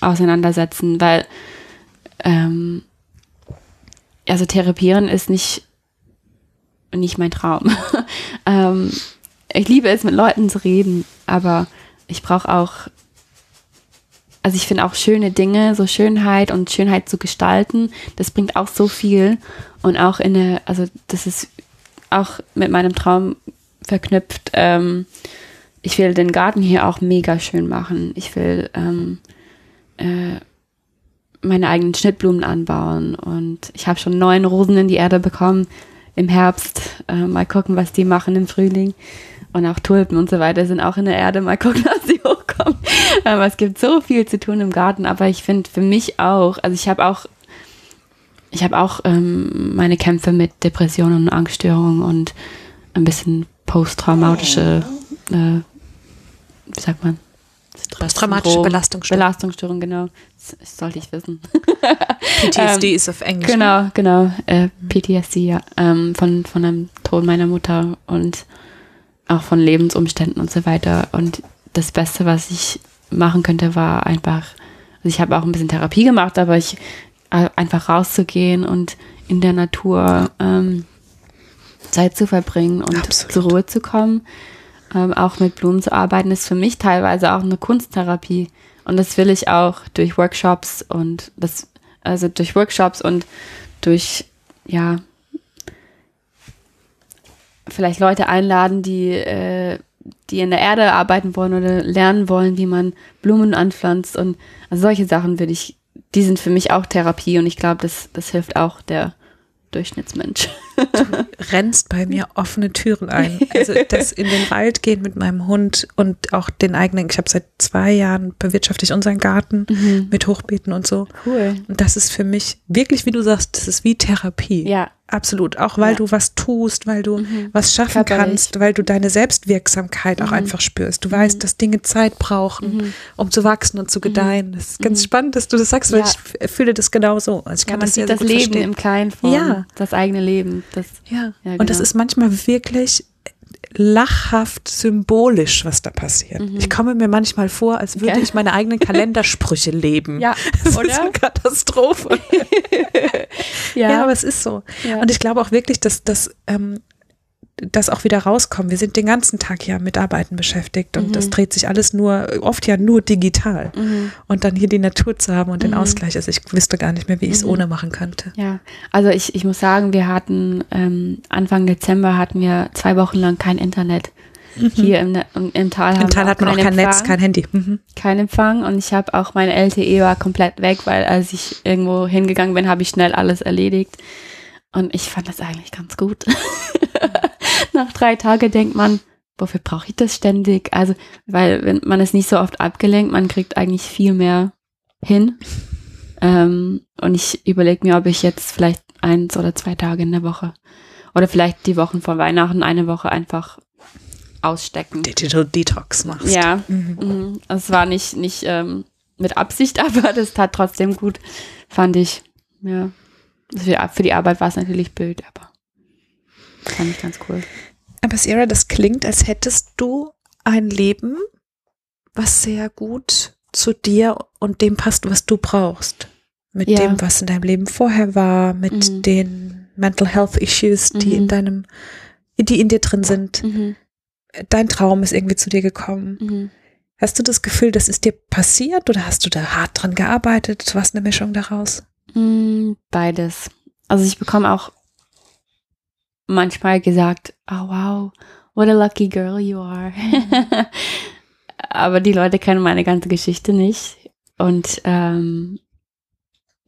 auseinandersetzen, weil ähm, also therapieren ist nicht, nicht mein Traum. ähm, ich liebe es, mit Leuten zu reden, aber ich brauche auch also ich finde auch schöne Dinge, so Schönheit und Schönheit zu gestalten, das bringt auch so viel und auch in eine, also das ist auch mit meinem Traum verknüpft. Ähm, ich will den Garten hier auch mega schön machen. Ich will ähm, äh, meine eigenen Schnittblumen anbauen und ich habe schon neun Rosen in die Erde bekommen im Herbst. Äh, mal gucken, was die machen im Frühling. Und auch Tulpen und so weiter sind auch in der Erde. Mal gucken, was sie hochkommen. Aber es gibt so viel zu tun im Garten. Aber ich finde für mich auch, also ich habe auch, ich habe auch ähm, meine Kämpfe mit Depressionen und Angststörungen und ein bisschen posttraumatische, äh, wie sagt man? Posttraumatische Belastungsstörung. Belastungsstörung, genau. Das sollte ich wissen. PTSD ähm, ist auf Englisch. Genau, genau. Äh, PTSD, ja. Ähm, von, von einem Tod meiner Mutter und auch von Lebensumständen und so weiter. Und das Beste, was ich machen könnte, war einfach, also ich habe auch ein bisschen Therapie gemacht, aber ich äh, einfach rauszugehen und in der Natur ähm, Zeit zu verbringen und Absolut. zur Ruhe zu kommen ähm, auch mit Blumen zu arbeiten, ist für mich teilweise auch eine Kunsttherapie. Und das will ich auch durch Workshops und das, also durch Workshops und durch, ja, vielleicht Leute einladen, die, äh, die in der Erde arbeiten wollen oder lernen wollen, wie man Blumen anpflanzt und also solche Sachen würde ich, die sind für mich auch Therapie und ich glaube, das, das hilft auch der Durchschnittsmensch. Du rennst bei mir offene Türen ein. Also das in den Wald gehen mit meinem Hund und auch den eigenen, ich habe seit zwei Jahren bewirtschafte ich unseren Garten mhm. mit Hochbeeten und so. Cool. Und das ist für mich wirklich, wie du sagst, das ist wie Therapie. Ja. Absolut. Auch weil ja. du was tust, weil du mhm. was schaffen Körperlich. kannst, weil du deine Selbstwirksamkeit auch mhm. einfach spürst. Du weißt, mhm. dass Dinge Zeit brauchen, mhm. um zu wachsen und zu mhm. gedeihen. Das ist ganz spannend, dass du das sagst, weil ja. ich fühle das genauso. Also ich kann ja, man das sieht das Leben verstehen. im Kleinen vor. Ja. Das eigene Leben. Das, ja. Genau. Und das genau. ist manchmal wirklich lachhaft symbolisch, was da passiert. Mhm. Ich komme mir manchmal vor, als würde ja. ich meine eigenen Kalendersprüche leben. Ja, das oder? ist eine Katastrophe. ja. ja. aber es ist so. Ja. Und ich glaube auch wirklich, dass das ähm, das auch wieder rauskommen. Wir sind den ganzen Tag ja mit Arbeiten beschäftigt und mhm. das dreht sich alles nur, oft ja nur digital. Mhm. Und dann hier die Natur zu haben und den mhm. Ausgleich, also ich wüsste gar nicht mehr, wie ich es mhm. ohne machen könnte. Ja, also ich, ich muss sagen, wir hatten ähm, Anfang Dezember hatten wir zwei Wochen lang kein Internet. Mhm. Hier im, im Tal haben Im Tal hat man auch kein Empfang, Netz, kein Handy. Mhm. Kein Empfang und ich habe auch meine LTE war komplett weg, weil als ich irgendwo hingegangen bin, habe ich schnell alles erledigt. Und ich fand das eigentlich ganz gut. Nach drei Tagen denkt man, wofür brauche ich das ständig? Also, weil wenn man ist nicht so oft abgelenkt, man kriegt eigentlich viel mehr hin. Ähm, und ich überlege mir, ob ich jetzt vielleicht eins oder zwei Tage in der Woche oder vielleicht die Wochen vor Weihnachten eine Woche einfach ausstecken. Digital Detox machst. Ja, mhm. mhm. es war nicht, nicht ähm, mit Absicht, aber das tat trotzdem gut, fand ich. Ja. Für die Arbeit war es natürlich blöd, aber fand ich ganz cool. Aber Sierra, das klingt, als hättest du ein Leben, was sehr gut zu dir und dem passt, was du brauchst. Mit ja. dem, was in deinem Leben vorher war, mit mhm. den Mental Health Issues, die mhm. in deinem, die in dir drin sind. Mhm. Dein Traum ist irgendwie zu dir gekommen. Mhm. Hast du das Gefühl, das ist dir passiert oder hast du da hart dran gearbeitet? Was eine Mischung daraus? Mm, beides. Also ich bekomme auch manchmal gesagt, oh wow, what a lucky girl you are. Aber die Leute kennen meine ganze Geschichte nicht. Und ähm,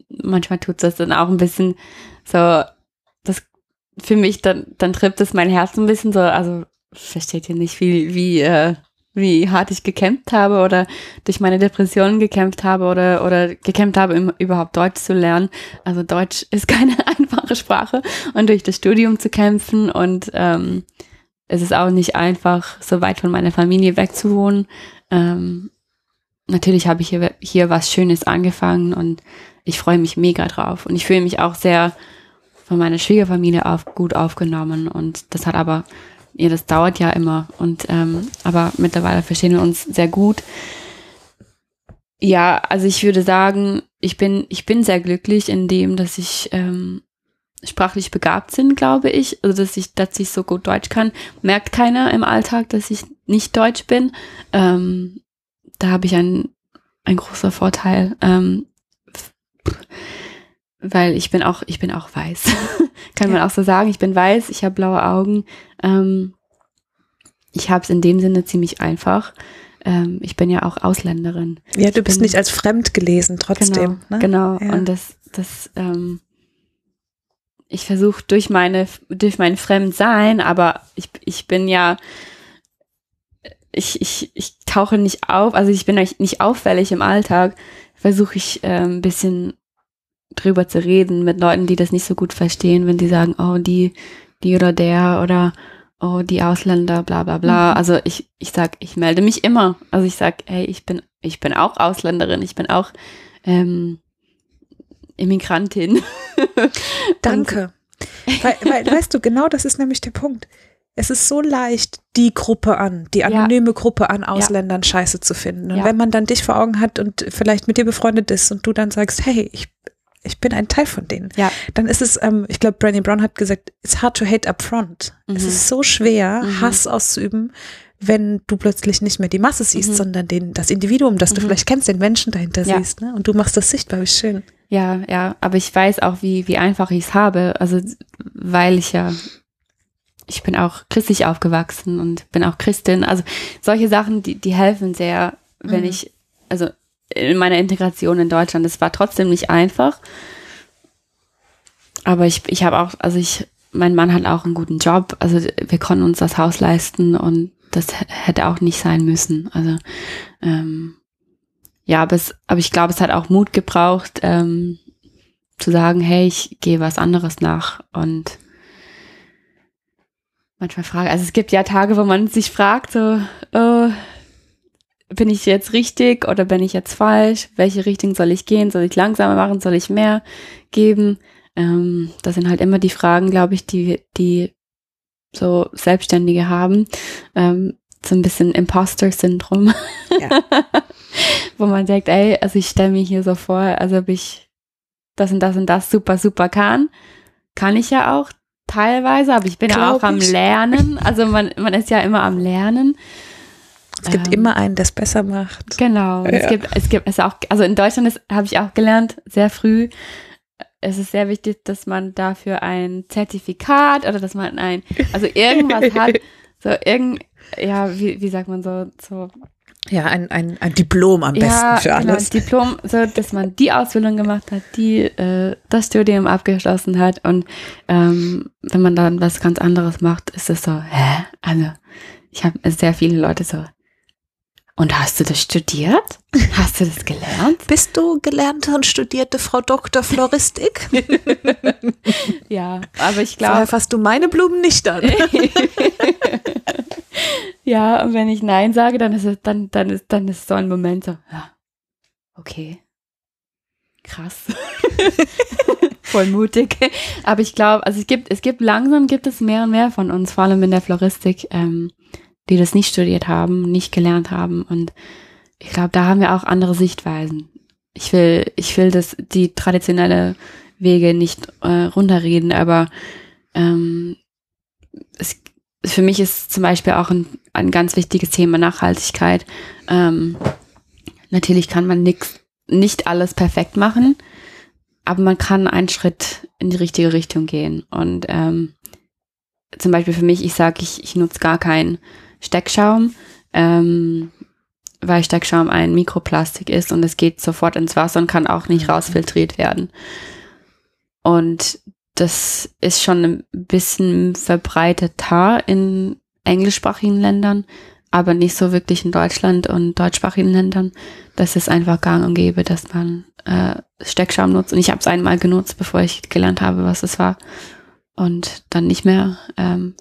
manchmal tut das dann auch ein bisschen so, das für mich, dann, dann trippt es mein Herz ein bisschen so, also versteht ihr nicht, wie, wie äh, wie hart ich gekämpft habe oder durch meine Depressionen gekämpft habe oder, oder gekämpft habe, um überhaupt Deutsch zu lernen. Also Deutsch ist keine einfache Sprache und durch das Studium zu kämpfen und ähm, es ist auch nicht einfach, so weit von meiner Familie wegzuwohnen. Ähm, natürlich habe ich hier, hier was Schönes angefangen und ich freue mich mega drauf und ich fühle mich auch sehr von meiner Schwiegerfamilie auf, gut aufgenommen und das hat aber ja, das dauert ja immer. Und ähm, aber mittlerweile verstehen wir uns sehr gut. Ja, also ich würde sagen, ich bin, ich bin sehr glücklich in dem, dass ich ähm, sprachlich begabt bin, glaube ich. Also dass ich, dass ich so gut Deutsch kann. Merkt keiner im Alltag, dass ich nicht Deutsch bin. Ähm, da habe ich ein, ein großer Vorteil. Ähm, weil ich bin auch, ich bin auch weiß. Kann man auch so sagen. Ich bin weiß, ich habe blaue Augen. Ähm, ich habe es in dem Sinne ziemlich einfach. Ähm, ich bin ja auch Ausländerin. Ja, du ich bist bin, nicht als fremd gelesen trotzdem. Genau, ne? genau. Ja. und das, das, ähm, ich versuche durch meine, durch mein Fremdsein, aber ich, ich bin ja, ich, ich, ich tauche nicht auf, also ich bin nicht auffällig im Alltag, versuche ich äh, ein bisschen drüber zu reden mit Leuten, die das nicht so gut verstehen, wenn die sagen, oh, die, die oder der oder oh, die Ausländer, bla bla bla. Mhm. Also ich, ich sag, ich melde mich immer. Also ich sag, hey, ich bin, ich bin auch Ausländerin, ich bin auch ähm, Immigrantin. Danke. weil, weil, weißt du, genau das ist nämlich der Punkt. Es ist so leicht, die Gruppe an, die anonyme Gruppe an Ausländern scheiße zu finden. Und Ja. wenn man dann dich vor Augen hat und vielleicht mit dir befreundet ist und du dann sagst, hey, ich, ich bin ein Teil von denen, Ja. dann ist es, ähm, ich glaube, Brené Brown hat gesagt, it's hard to hate up front. Es Mhm. ist so schwer, Mhm. Hass auszuüben, wenn du plötzlich nicht mehr die Masse siehst, Mhm. sondern den, das Individuum, das du Mhm. vielleicht kennst, den Menschen dahinter Ja. siehst. Ne? Und du machst das sichtbar, wie schön. Ja, ja, aber ich weiß auch, wie, wie einfach ich es habe. Also, weil ich ja, ich bin auch christlich aufgewachsen und bin auch Christin. Also, solche Sachen, die, die helfen sehr, wenn Mhm. ich, also in meiner Integration in Deutschland, es war trotzdem nicht einfach. Aber ich, ich habe auch, also ich, mein Mann hat auch einen guten Job. Also, wir konnten uns das Haus leisten und das hätte auch nicht sein müssen. Also, ähm, ja, aber, es, aber ich glaube, es hat auch Mut gebraucht, ähm, zu sagen, hey, ich gehe was anderes nach. Und manchmal frage, also es gibt ja Tage, wo man sich fragt, so, oh, bin ich jetzt richtig oder bin ich jetzt falsch? Welche Richtung soll ich gehen? Soll ich langsamer machen? Soll ich mehr geben? Ähm, das sind halt immer die Fragen, glaube ich, die, die so Selbstständige haben. Ähm, so ein bisschen Imposter-Syndrom. Ja. Wo man denkt, ey, also ich stelle mir hier so vor, als ob ich das und das und das super, super kann. Kann ich ja auch teilweise, aber ich bin ja Glaub auch am ich. Lernen. Also man, man ist ja immer am Lernen. Es gibt Ähm, immer einen, der es besser macht. Genau. Ja. Es gibt, es gibt, es auch, also in Deutschland ist, habe ich auch gelernt, sehr früh. Es ist sehr wichtig, dass man dafür ein Zertifikat oder dass man ein, also irgendwas hat, so irgend, ja, wie, wie sagt man so, so Ja, ein, ein, ein Diplom am besten ja, für genau, alles. Diplom, so dass man die Ausbildung gemacht hat, die äh, das Studium abgeschlossen hat und ähm, wenn man dann was ganz anderes macht, ist es so, hä? Also ich habe sehr viele Leute so. Und hast du das studiert? Hast du das gelernt? Bist du gelernte und studierte Frau Dr. Floristik? Ja, aber ich Vorher glaube, fasst du meine Blumen nicht an. ja, und wenn ich Nein sage, dann ist es, dann, dann ist, dann ist so ein Moment so, ja, okay. Krass. Voll mutig. Aber ich glaube, also es gibt, es gibt langsam gibt es mehr und mehr von uns, vor allem in der Floristik, ähm, die das nicht studiert haben, nicht gelernt haben. Und ich glaube, da haben wir auch andere Sichtweisen. Ich will, ich will das, die traditionelle Wege nicht äh, runterreden, aber ähm, es, für mich ist zum Beispiel auch ein, ein ganz wichtiges Thema Nachhaltigkeit. Ähm, natürlich kann man nix, nicht alles perfekt machen, aber man kann einen Schritt in die richtige Richtung gehen. Und ähm, zum Beispiel für mich, ich sage, ich, ich nutze gar keinen Steckschaum, ähm, weil Steckschaum ein Mikroplastik ist und es geht sofort ins Wasser und kann auch nicht Mhm. rausfiltriert werden. Und das ist schon ein bisschen verbreiteter in englischsprachigen Ländern, aber nicht so wirklich in Deutschland und deutschsprachigen Ländern. Das ist einfach gang und gäbe, dass man äh, Steckschaum nutzt. Und ich habe es einmal genutzt, bevor ich gelernt habe, was es war. Und dann nicht mehr. Ähm,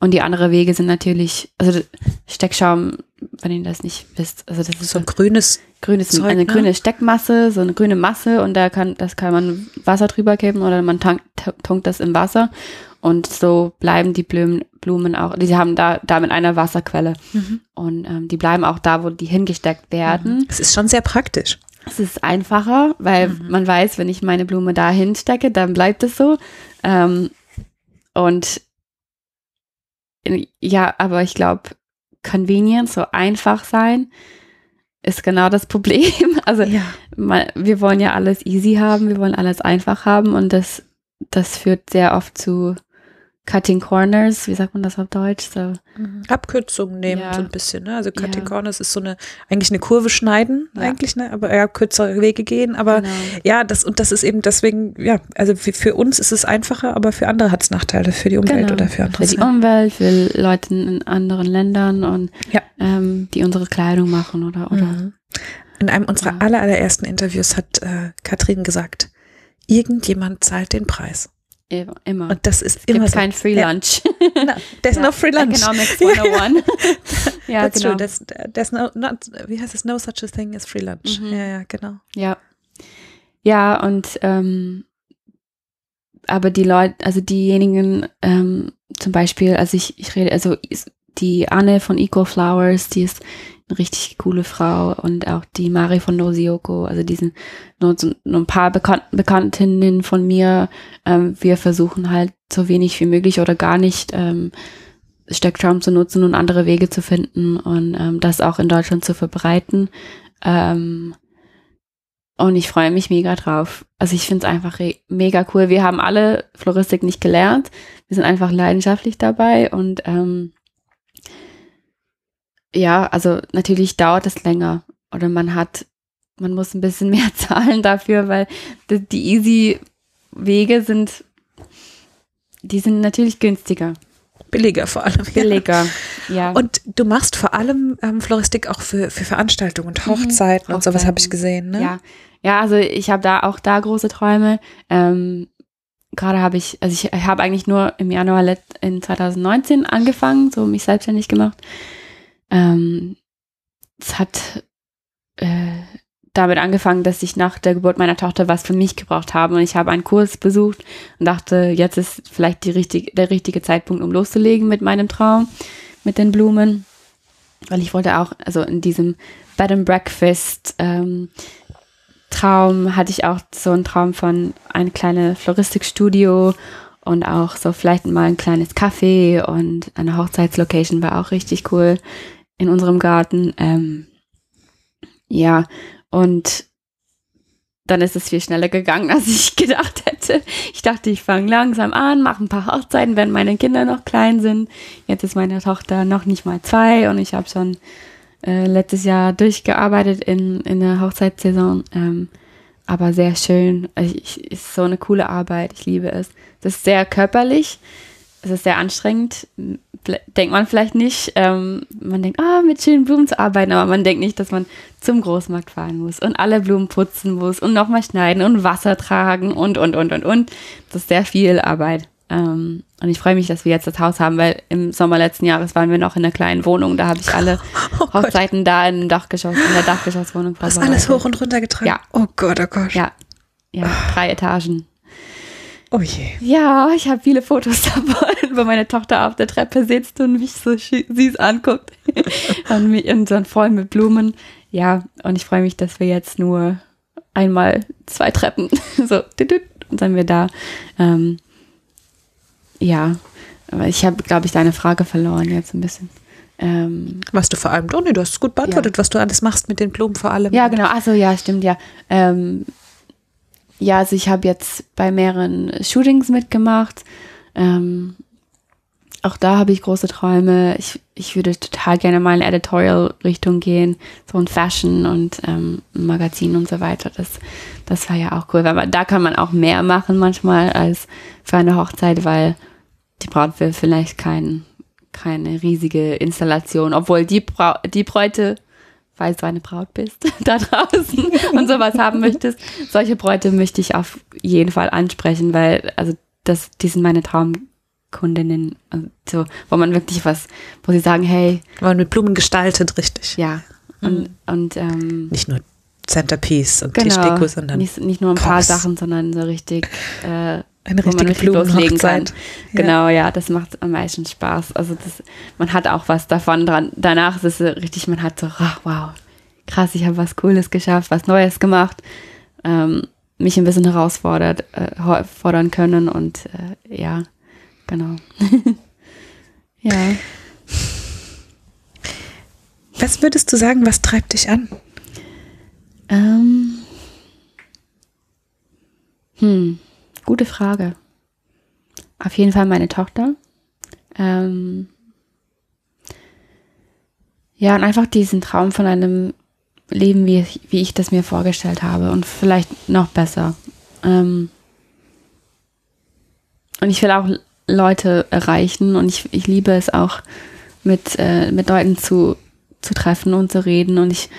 und die anderen Wege sind natürlich, also Steckschaum, wenn ihr das nicht wisst, also das ist So ein grünes. grünes, Zeug, eine ne? grüne Steckmasse, so eine grüne Masse und da kann, das kann man Wasser drüber geben oder man tankt, tunkt das im Wasser und so bleiben die Blumen, Blumen auch, die haben da, da mit einer Wasserquelle und ähm, die bleiben auch da, wo die hingesteckt werden. Es ist schon sehr praktisch. Es ist einfacher, weil man weiß, wenn ich meine Blume da hinstecke, dann bleibt es so. Ähm, und ja, aber ich glaube, convenient, so einfach sein, ist genau das Problem. Also Ja. man, wir wollen ja alles easy haben, wir wollen alles einfach haben und das, das führt sehr oft zu Cutting Corners, wie sagt man das auf Deutsch? So. Mhm. Abkürzungen nehmen Ja. so ein bisschen, ne? Also Cutting Ja. Corners ist so eine, eigentlich eine Kurve schneiden, Ja. eigentlich, ne? Aber ja, kürzere Wege gehen. Aber Genau. ja, das, und das ist eben deswegen, ja, also für, für uns ist es einfacher, aber für andere hat es Nachteile, für die Umwelt Genau. oder für andere. Für die. Umwelt, für Leute in anderen Ländern und ähm, die unsere Kleidung machen oder oder Mhm. In einem unserer aller, allerersten Interviews hat äh, Katrin gesagt, irgendjemand zahlt den Preis. Immer. Und das ist es gibt immer so. kein Free Ja. Lunch. No, there's Ja. no free lunch. Economics 101. ja, That's genau. true. There's, there's no, not, wie heißt es? No such a thing as free lunch. Mhm. Ja, ja, genau. Ja. Ja, und ähm, aber die Leute, also diejenigen, ähm, zum Beispiel, also ich, ich rede, also die Anne von Eco Flowers, die ist richtig coole Frau und auch die Mari von Nosioko, also die sind nur, nur ein paar Bekan Bekanntinnen von mir. Ähm, wir versuchen halt so wenig wie möglich oder gar nicht ähm, Stecktraum zu nutzen und andere Wege zu finden und ähm, das auch in Deutschland zu verbreiten. Ähm, und ich freue mich mega drauf. Also ich finde es einfach mega cool. Wir haben alle Floristik nicht gelernt. Wir sind einfach leidenschaftlich dabei und ähm, ja, also natürlich dauert es länger oder man hat, man muss ein bisschen mehr zahlen dafür, weil die, die easy Wege sind, die sind natürlich günstiger, Billiger vor allem. ja. billiger. Ja. Und du machst vor allem ähm, Floristik auch für, für Veranstaltungen und Hochzeiten und sowas habe ich gesehen, ne? Ja, ja, also ich habe da auch da große Träume. Ähm, Gerade habe ich, also ich habe eigentlich nur im Januar in 2019 angefangen, so mich selbstständig gemacht. Ähm, es hat äh, damit angefangen, dass ich nach der Geburt meiner Tochter was für mich gebraucht habe. Und ich habe einen Kurs besucht und dachte, jetzt ist vielleicht richtig, der richtige Zeitpunkt, um loszulegen mit meinem Traum, mit den Blumen, weil ich wollte auch, also in diesem Bed and Breakfast ähm, Traum hatte ich auch so einen Traum von ein kleines Floristikstudio und auch so vielleicht mal ein kleines Café und eine Hochzeitslocation war auch richtig cool in unserem Garten. Ähm, ja, und dann ist es viel schneller gegangen, als ich gedacht hätte. Ich dachte, ich fange langsam an, mache ein paar Hochzeiten, wenn meine Kinder noch klein sind. Jetzt ist meine Tochter noch nicht mal zwei und ich habe schon äh, letztes Jahr durchgearbeitet in, in der Hochzeitssaison. Ähm, aber sehr schön. Ich, ist so eine coole Arbeit. Ich liebe es. Das ist sehr körperlich. Es ist sehr anstrengend. Denkt man vielleicht nicht. Ähm, man denkt, ah, mit schönen Blumen zu arbeiten, aber man denkt nicht, dass man zum Großmarkt fahren muss und alle Blumen putzen muss und nochmal schneiden und Wasser tragen und, und, und, und, und. Das ist sehr viel Arbeit. Ähm, und ich freue mich, dass wir jetzt das Haus haben, weil im Sommer letzten Jahres waren wir noch in einer kleinen Wohnung. Da habe ich alle Oh Hochzeiten da im Dachgeschoss, in der Dachgeschosswohnung hast vorbereitet. alles hoch und runter getragen? Ja. Oh Gott, oh Gott. Ja, ja, drei Etagen. Oh je. Ja, ich habe viele Fotos davon, wo meine Tochter auf der Treppe sitzt und mich so süß anguckt. und, mich, und dann voll mit Blumen. Ja, und ich freue mich, dass wir jetzt nur einmal zwei Treppen, so, und dann wir da. Ähm, ja, aber ich habe, glaube ich, deine Frage verloren jetzt ein bisschen. Ähm, Was du vor allem, nee, du hast es gut beantwortet, was du alles machst mit den Blumen vor allem. Ja, genau. Also ja, stimmt ja. Ähm, ja, also ich habe jetzt bei mehreren Shootings mitgemacht. Ähm, auch da habe ich große Träume. Ich, ich würde total gerne mal in Editorial-Richtung gehen, so in Fashion und ähm, Magazin und so weiter. Das, das war ja auch cool, weil man, da kann man auch mehr machen manchmal als für eine Hochzeit, weil die Braut will vielleicht kein, keine riesige Installation, obwohl die, Brau die Bräute falls du eine Braut bist, da draußen und sowas haben möchtest, solche Bräute möchte ich auf jeden Fall ansprechen, weil, also, das, die sind meine Traumkundinnen, also, so, wo man wirklich was, wo sie sagen, hey, Weil man mit Blumen gestaltet, richtig. ja, und, und, ähm, Nicht nur Centerpiece und genau, Tischdeko, sondern nicht, nicht nur ein paar. Sachen, sondern so richtig, äh, eine wo man richtige richtig. Blumenhochzeit. Ja. Genau, ja, das macht am meisten Spaß. Also das, man hat auch was davon dran. Danach ist es so richtig, man hat so, ach, wow, krass, ich habe was Cooles geschafft, was Neues gemacht, ähm, mich ein bisschen herausfordert, äh, fordern können und äh, ja, genau. ja. Was würdest du sagen, was treibt dich an? Ähm, hm, gute Frage. auf jeden Fall meine Tochter. Ähm, ja, und einfach diesen Traum von einem Leben, wie, wie ich das mir vorgestellt habe und vielleicht noch besser. Ähm, und ich will auch Leute erreichen und ich, ich liebe es auch, mit, äh, mit Leuten zu, zu treffen und zu reden. Und ich,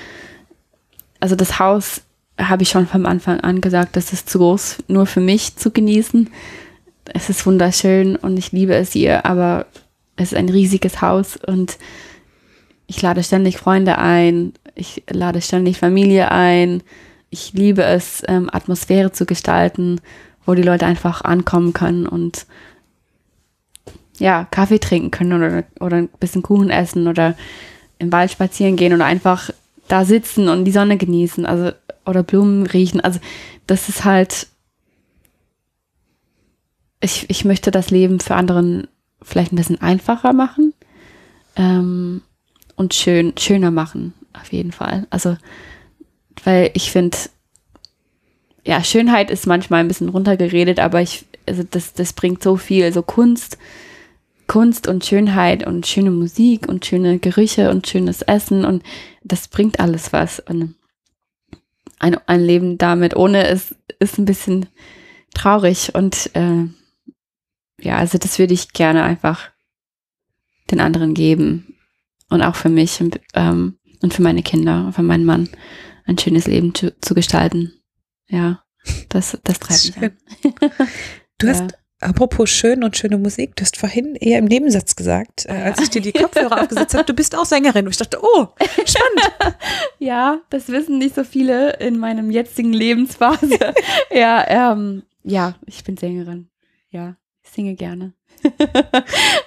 also das Haus habe ich schon vom Anfang an gesagt, das ist zu groß, nur für mich zu genießen. Es ist wunderschön und ich liebe es hier, aber es ist ein riesiges Haus und ich lade ständig Freunde ein, ich lade ständig Familie ein. Ich liebe es, ähm, Atmosphäre zu gestalten, wo die Leute einfach ankommen können und ja, Kaffee trinken können oder, oder ein bisschen Kuchen essen oder im Wald spazieren gehen oder einfach da sitzen und die Sonne genießen, also oder Blumen riechen. Also das ist halt, ich, ich möchte das Leben für anderen vielleicht ein bisschen einfacher machen ähm, und schön, schöner machen, auf jeden Fall. Also, weil ich finde, ja, Schönheit ist manchmal ein bisschen runtergeredet, aber ich, also das, das bringt so viel, also Kunst, Kunst und Schönheit und schöne Musik und schöne Gerüche und schönes Essen und das bringt alles was. Und ein, ein Leben damit ohne ist, ist ein bisschen traurig und äh, ja, also das würde ich gerne einfach den anderen geben und auch für mich und, ähm, und für meine Kinder und für meinen Mann ein schönes Leben zu, zu gestalten. Ja, das, das treibt mich an. Du hast Apropos schön und schöne Musik, du hast vorhin eher im Nebensatz gesagt, äh, als ich dir die Kopfhörer aufgesetzt habe, du bist auch Sängerin. Und ich dachte, oh, spannend. ja, das wissen nicht so viele in meinem jetzigen Lebensphase. ja, ähm, ja, ich bin Sängerin. Ja, ich singe gerne.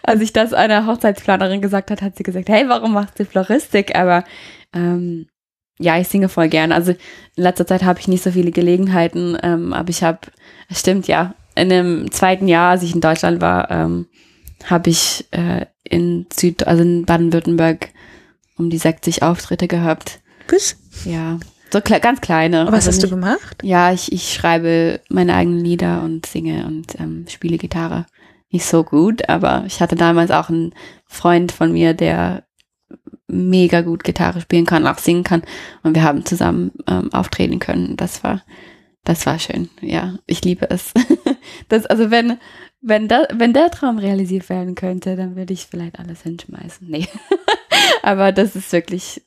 als ich das einer Hochzeitsplanerin gesagt hat, hat sie gesagt, hey, warum machst du Floristik? Aber ähm, ja, ich singe voll gerne. Also in letzter Zeit habe ich nicht so viele Gelegenheiten, ähm, aber ich habe, stimmt ja, in dem zweiten Jahr, als ich in Deutschland war, ähm, habe ich äh, in Süd, also in Baden-Württemberg um die 60 Auftritte gehabt. Bis? Ja, so kle ganz kleine. Aber was also hast nicht, du gemacht? Ja, ich, ich schreibe meine eigenen Lieder und singe und ähm, spiele Gitarre. Nicht so gut, aber ich hatte damals auch einen Freund von mir, der mega gut Gitarre spielen kann, auch singen kann. Und wir haben zusammen ähm, auftreten können. Das war das war schön, ja. Ich liebe es. Das, also wenn, wenn, da, wenn der Traum realisiert werden könnte, dann würde ich vielleicht alles hinschmeißen. Nee. Aber das ist wirklich,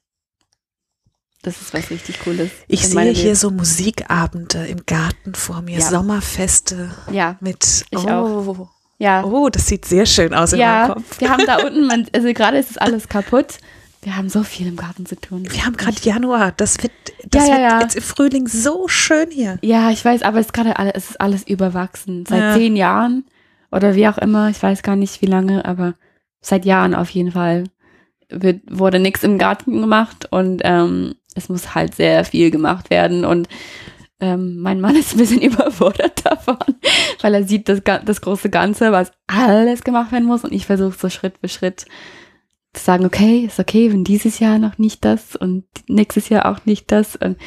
das ist was richtig Cooles. Ich sehe hier Leben. so Musikabende im Garten vor mir, ja. Sommerfeste. Ja. Mit, ich oh, auch. Ja. Oh, das sieht sehr schön aus in ja, meinem Kopf. Wir haben da unten, also gerade ist es alles kaputt. Wir haben so viel im Garten zu tun. Wir haben gerade Januar. Das wird, das ja, ja, wird jetzt im Frühling so schön hier. Ja, ich weiß, aber es ist gerade alles, es ist alles überwachsen. Seit zehn Jahren oder wie auch immer. Ich weiß gar nicht wie lange, aber seit Jahren auf jeden Fall wird, wurde nichts im Garten gemacht und ähm, es muss halt sehr viel gemacht werden und ähm, mein Mann ist ein bisschen überfordert davon, weil er sieht das, das große Ganze, was alles gemacht werden muss und ich versuche so Schritt für Schritt sagen, okay, ist okay, wenn dieses Jahr noch nicht das und nächstes Jahr auch nicht das. Und,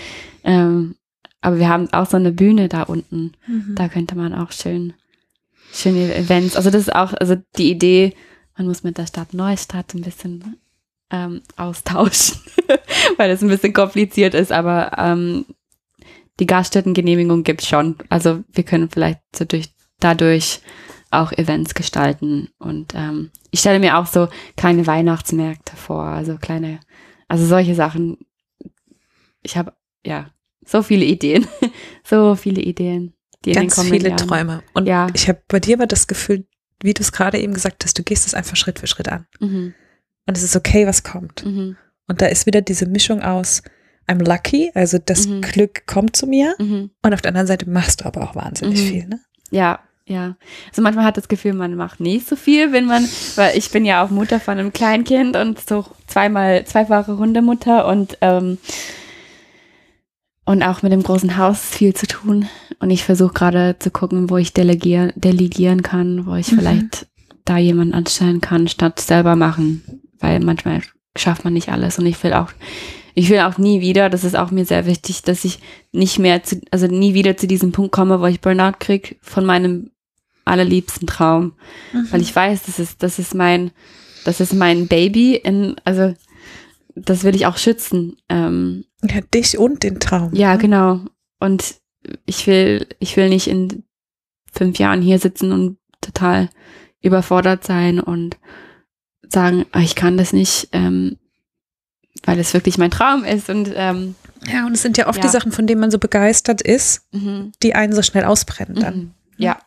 ähm, aber wir haben auch so eine Bühne da unten. Mhm. Da könnte man auch schön, schöne Events. Also das ist auch, also die Idee, man muss mit der Stadt Neustadt ein bisschen ähm, austauschen, weil es ein bisschen kompliziert ist, aber ähm, die Gaststättengenehmigung gibt es schon. Also wir können vielleicht so durch, dadurch auch Events gestalten. Und ähm, ich stelle mir auch so kleine Weihnachtsmärkte vor, also kleine, also solche Sachen. Ich habe ja so viele Ideen, so viele Ideen. Die Ganz viele Jahren. Träume. Und ja. ich habe bei dir aber das Gefühl, wie du es gerade eben gesagt hast, du gehst es einfach Schritt für Schritt an. Mhm. Und es ist okay, was kommt. Mhm. Und da ist wieder diese Mischung aus, I'm lucky, also das mhm. Glück kommt zu mir. Mhm. Und auf der anderen Seite machst du aber auch wahnsinnig mhm. viel, ne? Ja, ja, also manchmal hat das Gefühl, man macht nicht so viel, wenn man, weil ich bin ja auch Mutter von einem Kleinkind und so zweimal, zweifache Hundemutter und ähm, und auch mit dem großen Haus viel zu tun. Und ich versuche gerade zu gucken, wo ich delegieren, delegieren kann, wo ich mhm. vielleicht da jemanden anstellen kann, statt selber machen. Weil manchmal schafft man nicht alles. Und ich will auch ich will auch nie wieder, das ist auch mir sehr wichtig, dass ich nicht mehr zu, also nie wieder zu diesem Punkt komme, wo ich Burnout krieg von meinem allerliebsten Traum, mhm. weil ich weiß, das ist, das ist mein, das ist mein Baby in, also das will ich auch schützen. Ähm, ja, dich und den Traum. Ja, ne? genau. Und ich will, ich will nicht in fünf Jahren hier sitzen und total überfordert sein und sagen, ah, ich kann das nicht, ähm, weil es wirklich mein Traum ist und ähm, ja, und es sind ja oft ja. die Sachen, von denen man so begeistert ist, mhm. die einen so schnell ausbrennen dann. Mhm. Ja,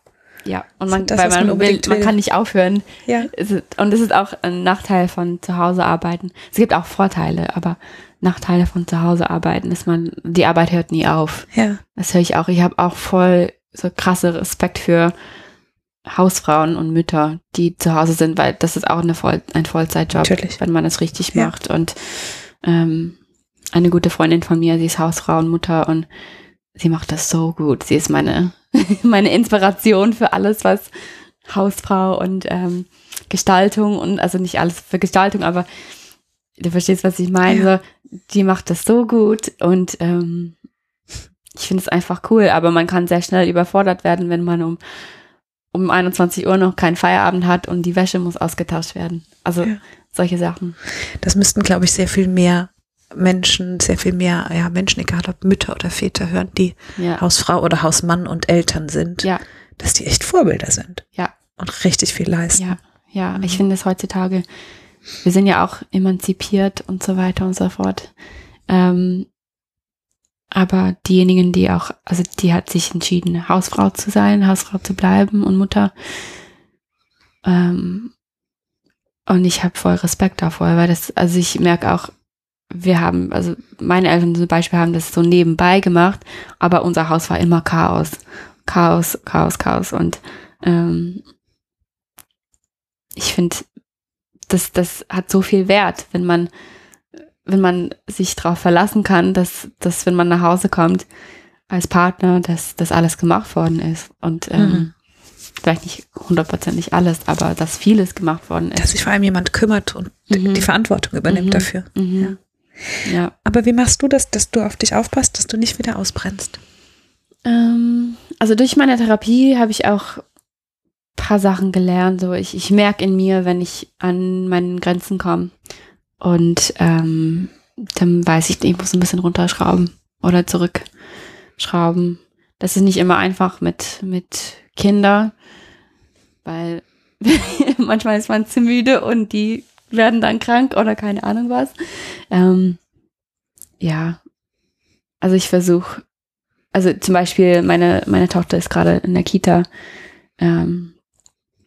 ja. Und man, das, weil man, man, will, man kann nicht aufhören. Ja. Und es ist auch ein Nachteil von zu Hause arbeiten. Es gibt auch Vorteile, aber Nachteile von zu Hause arbeiten ist man, die Arbeit hört nie auf. Ja. Das höre ich auch. Ich habe auch voll so krasse Respekt für Hausfrauen und Mütter, die zu Hause sind, weil das ist auch eine Voll ein Vollzeitjob, Natürlich. wenn man es richtig ja. macht. Und ähm, eine gute Freundin von mir, sie ist Hausfrau und Mutter und sie macht das so gut. Sie ist meine, meine Inspiration für alles, was Hausfrau und ähm, Gestaltung und also nicht alles für Gestaltung, aber du verstehst, was ich meine. Ja. Die macht das so gut und ähm, ich finde es einfach cool, aber man kann sehr schnell überfordert werden, wenn man um um 21 Uhr noch keinen Feierabend hat und die Wäsche muss ausgetauscht werden. Also ja. solche Sachen. Das müssten, glaube ich, sehr viel mehr Menschen, sehr viel mehr, ja, Menschen, egal ob Mütter oder Väter hören, die ja. Hausfrau oder Hausmann und Eltern sind, ja. dass die echt Vorbilder sind. Ja. Und richtig viel leisten. Ja, ja. Ich finde es heutzutage, wir sind ja auch emanzipiert und so weiter und so fort. Ähm, aber diejenigen, die auch, also die hat sich entschieden, Hausfrau zu sein, Hausfrau zu bleiben und Mutter. Ähm, und ich habe voll Respekt davor, weil das, also ich merke auch, wir haben, also meine Eltern zum Beispiel haben das so nebenbei gemacht, aber unser Haus war immer Chaos. Chaos, Chaos, Chaos. Und ähm, ich finde, das, das hat so viel Wert, wenn man wenn man sich darauf verlassen kann, dass, dass wenn man nach Hause kommt als Partner, dass das alles gemacht worden ist. Und ähm, mhm. vielleicht nicht hundertprozentig alles, aber dass vieles gemacht worden ist. Dass sich vor allem jemand kümmert und mhm. die Verantwortung übernimmt mhm. dafür. Mhm. Ja. Ja. Aber wie machst du das, dass du auf dich aufpasst, dass du nicht wieder ausbrennst? Ähm, also durch meine Therapie habe ich auch paar Sachen gelernt. So ich, ich merke in mir, wenn ich an meinen Grenzen komme. Und ähm, dann weiß ich, ich muss ein bisschen runterschrauben oder zurückschrauben. Das ist nicht immer einfach mit, mit Kindern, weil manchmal ist man zu müde und die werden dann krank oder keine Ahnung was. Ähm, ja, also ich versuche, also zum Beispiel meine, meine Tochter ist gerade in der Kita ähm,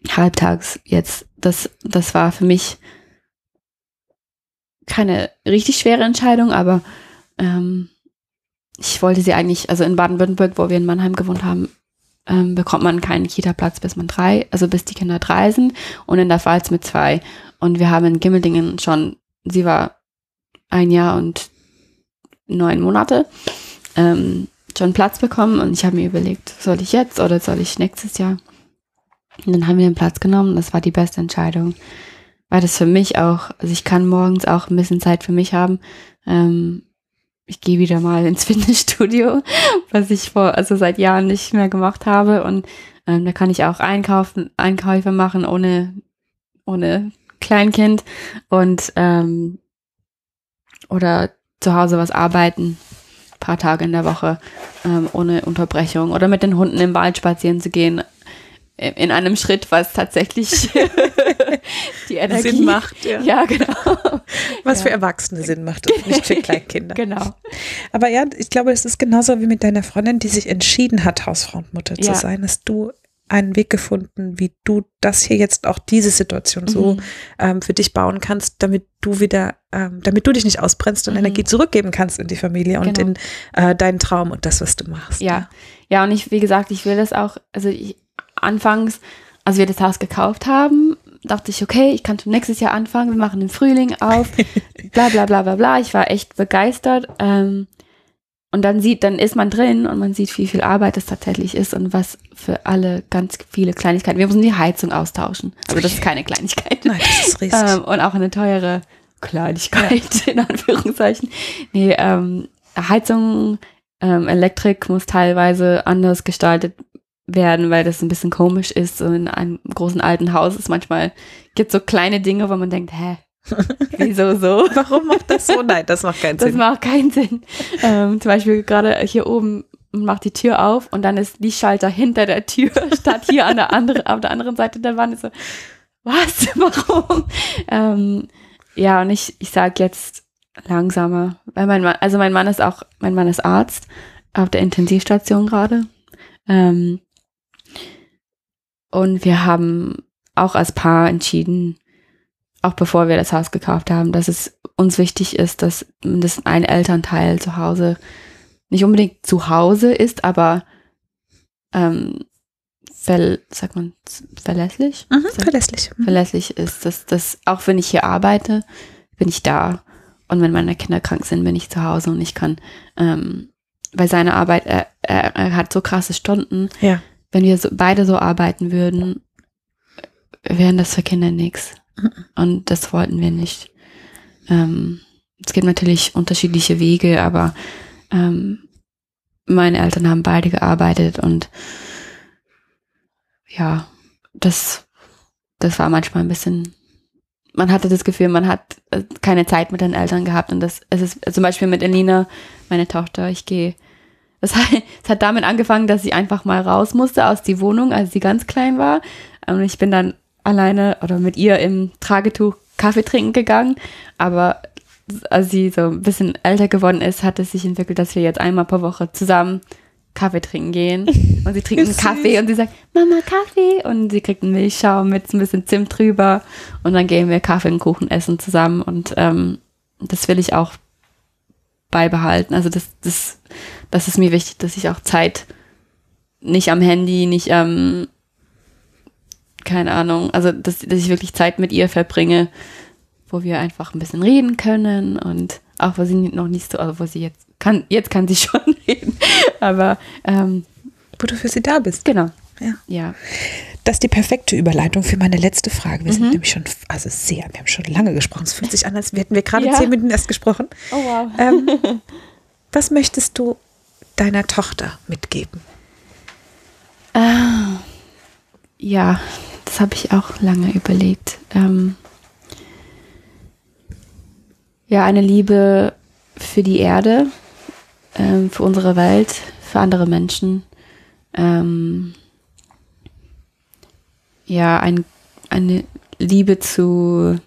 halbtags jetzt. Das, das war für mich keine richtig schwere Entscheidung, aber ähm, ich wollte sie eigentlich, also in Baden-Württemberg, wo wir in Mannheim gewohnt haben, ähm, bekommt man keinen Kita-Platz, bis man drei, also bis die Kinder drei sind und in der Pfalz mit zwei. Und wir haben in Gimmeldingen schon, sie war ein Jahr und neun Monate, ähm, schon Platz bekommen und ich habe mir überlegt, soll ich jetzt oder soll ich nächstes Jahr? Und dann haben wir den Platz genommen, das war die beste Entscheidung weil das für mich auch, also ich kann morgens auch ein bisschen Zeit für mich haben. Ähm, ich gehe wieder mal ins Fitnessstudio, was ich vor, also seit Jahren nicht mehr gemacht habe. Und ähm, da kann ich auch einkaufen, Einkäufe machen ohne, ohne Kleinkind und ähm, oder zu Hause was arbeiten, paar Tage in der Woche ähm, ohne Unterbrechung oder mit den Hunden im Wald spazieren zu gehen in einem Schritt, was tatsächlich die Energie Sinn macht. Ja, ja genau. Was ja. für Erwachsene Sinn macht und nicht für Kleinkinder. genau. Aber ja, ich glaube, es ist genauso wie mit deiner Freundin, die sich entschieden hat, Hausfrau und Mutter zu ja. sein, dass du einen Weg gefunden, wie du das hier jetzt auch diese Situation so mhm. ähm, für dich bauen kannst, damit du wieder, ähm, damit du dich nicht ausbrennst und mhm. Energie zurückgeben kannst in die Familie und genau. in äh, deinen Traum und das, was du machst. Ja, ja, und ich, wie gesagt, ich will das auch, also ich, anfangs, als wir das Haus gekauft haben, dachte ich, okay, ich kann schon nächstes Jahr anfangen, wir machen den Frühling auf, bla bla bla bla bla. Ich war echt begeistert. Ähm, und dann sieht, dann ist man drin und man sieht, wie viel Arbeit es tatsächlich ist und was für alle ganz viele Kleinigkeiten. Wir müssen die Heizung austauschen. Also das ist keine Kleinigkeit. Nein, das ist richtig. Ähm, und auch eine teure Kleinigkeit, ja. in Anführungszeichen. Nee, ähm, Heizung, ähm, Elektrik muss teilweise anders gestaltet werden, weil das ein bisschen komisch ist. So in einem großen alten Haus ist manchmal, gibt so kleine Dinge, wo man denkt, hä, wieso so? Warum macht das so? Nein, das macht keinen Das Sinn. macht keinen Sinn. Ähm, zum Beispiel gerade hier oben macht die Tür auf und dann ist die Schalter hinter der Tür, statt hier an der anderen, auf der anderen Seite der Wand. Ist so, was? Warum? Ähm, ja, und ich, ich sage jetzt langsamer, weil mein Mann, also mein Mann ist auch, mein Mann ist Arzt auf der Intensivstation gerade. Ähm, und wir haben auch als Paar entschieden, auch bevor wir das Haus gekauft haben, dass es uns wichtig ist, dass mindestens ein Elternteil zu Hause nicht unbedingt zu Hause ist, aber ähm, ver, sagt man verlässlich? Mhm, Sagt- verlässlich. Mhm. verlässlich ist, dass das auch wenn ich hier arbeite, bin ich da und wenn meine Kinder krank sind, bin ich zu Hause und ich kann ähm, bei seiner Arbeit, er, er, er hat so krasse Stunden, Ja. Wenn wir so, beide so arbeiten würden, wären das für Kinder nichts. Und das wollten wir nicht. Ähm, es gibt natürlich unterschiedliche Wege, aber ähm, meine Eltern haben beide gearbeitet und ja, das, das war manchmal ein bisschen, man hatte das Gefühl, man hat äh, keine Zeit mit den Eltern gehabt und das, es ist zum Beispiel mit Elina, meine Tochter, ich gehe das hat, es hat damit angefangen, dass sie einfach mal raus musste aus die Wohnung, als sie ganz klein war. Und ich bin dann alleine oder mit ihr im Tragetuch Kaffee trinken gegangen. Aber als sie so ein bisschen älter geworden ist, hat es sich entwickelt, dass wir jetzt einmal pro Woche zusammen Kaffee trinken gehen. Und sie trinkt einen. Kaffee und sie sagt, Mama, Kaffee. Und sie kriegt einen Milchschaum mit ein bisschen Zimt drüber. Und dann gehen wir Kaffee und Kuchen essen zusammen. Und ähm, das will ich auch beibehalten. Also das, das, das ist mir wichtig, dass ich auch Zeit nicht am Handy, nicht am, keine Ahnung, also dass, dass ich wirklich Zeit mit ihr verbringe, wo wir einfach ein bisschen reden können und auch wo sie noch nicht so, also wo sie jetzt kann, jetzt kann sie schon reden, aber ähm, Wo du für sie da bist. genau, Ja. ja. Das ist die perfekte Überleitung für meine letzte Frage. Wir sind nämlich schon, also sehr, wir haben schon lange gesprochen. Es fühlt sich an, als hätten wir gerade Ja. zehn Minuten erst gesprochen. Oh wow. Ähm, was möchtest du deiner Tochter mitgeben? Ah, ja, das habe ich auch lange überlegt. Ähm, ja, eine Liebe für die Erde, ähm, für unsere Welt, für andere Menschen. Ähm, ja, ein, eine Liebe zu,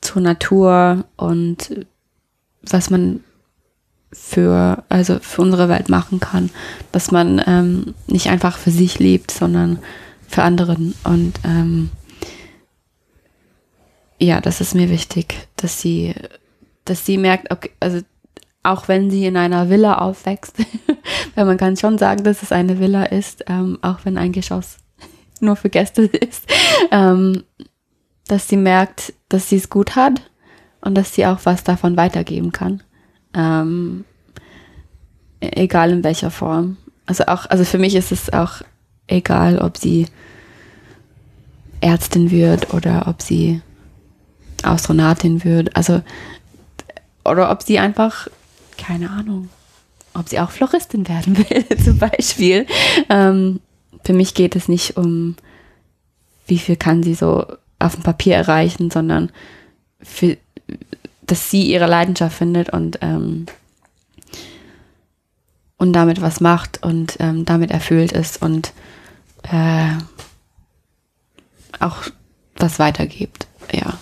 zur Natur und was man für, also für unsere Welt machen kann, dass man ähm, nicht einfach für sich lebt, sondern für anderen. Und ähm, ja, das ist mir wichtig, dass sie, dass sie merkt, okay, also auch wenn sie in einer Villa aufwächst, weil man kann schon sagen, dass es eine Villa ist, ähm, auch wenn ein Geschoss nur für Gäste ist, ähm, dass sie merkt, dass sie es gut hat und dass sie auch was davon weitergeben kann. Ähm, egal in welcher Form. Also auch, also für mich ist es auch egal, ob sie Ärztin wird oder ob sie Astronautin wird. Also oder ob sie einfach, keine Ahnung, ob sie auch Floristin werden will, zum Beispiel. Ähm, für mich geht es nicht um, wie viel kann sie so auf dem Papier erreichen, sondern für, dass sie ihre Leidenschaft findet und, ähm, und damit was macht und ähm, damit erfüllt ist und äh, auch was weitergibt. Ja.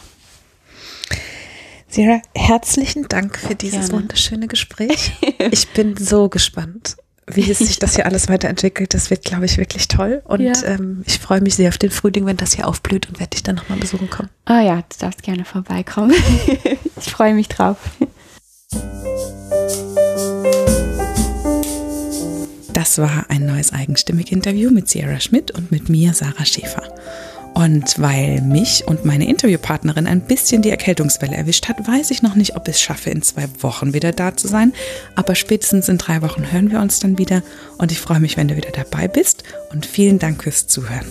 Sarah, herzlichen Dank für dieses Gerne. wunderschöne Gespräch. Ich bin so gespannt, wie es sich das hier alles weiterentwickelt. Das wird, glaube ich, wirklich toll. Und Ja. ähm, ich freue mich sehr auf den Frühling, wenn das hier aufblüht und werde dich dann nochmal besuchen kommen. Ah ja, du darfst gerne vorbeikommen. ich freue mich drauf. Das war ein neues eigenstimmig Interview mit Sierra Schmidt und mit mir, Sarah Schäfer. Und weil mich und meine Interviewpartnerin ein bisschen die Erkältungswelle erwischt hat, weiß ich noch nicht, ob ich es schaffe, in zwei Wochen wieder da zu sein. Aber spätestens in drei Wochen hören wir uns dann wieder. Und ich freue mich, wenn du wieder dabei bist. Und vielen Dank fürs Zuhören.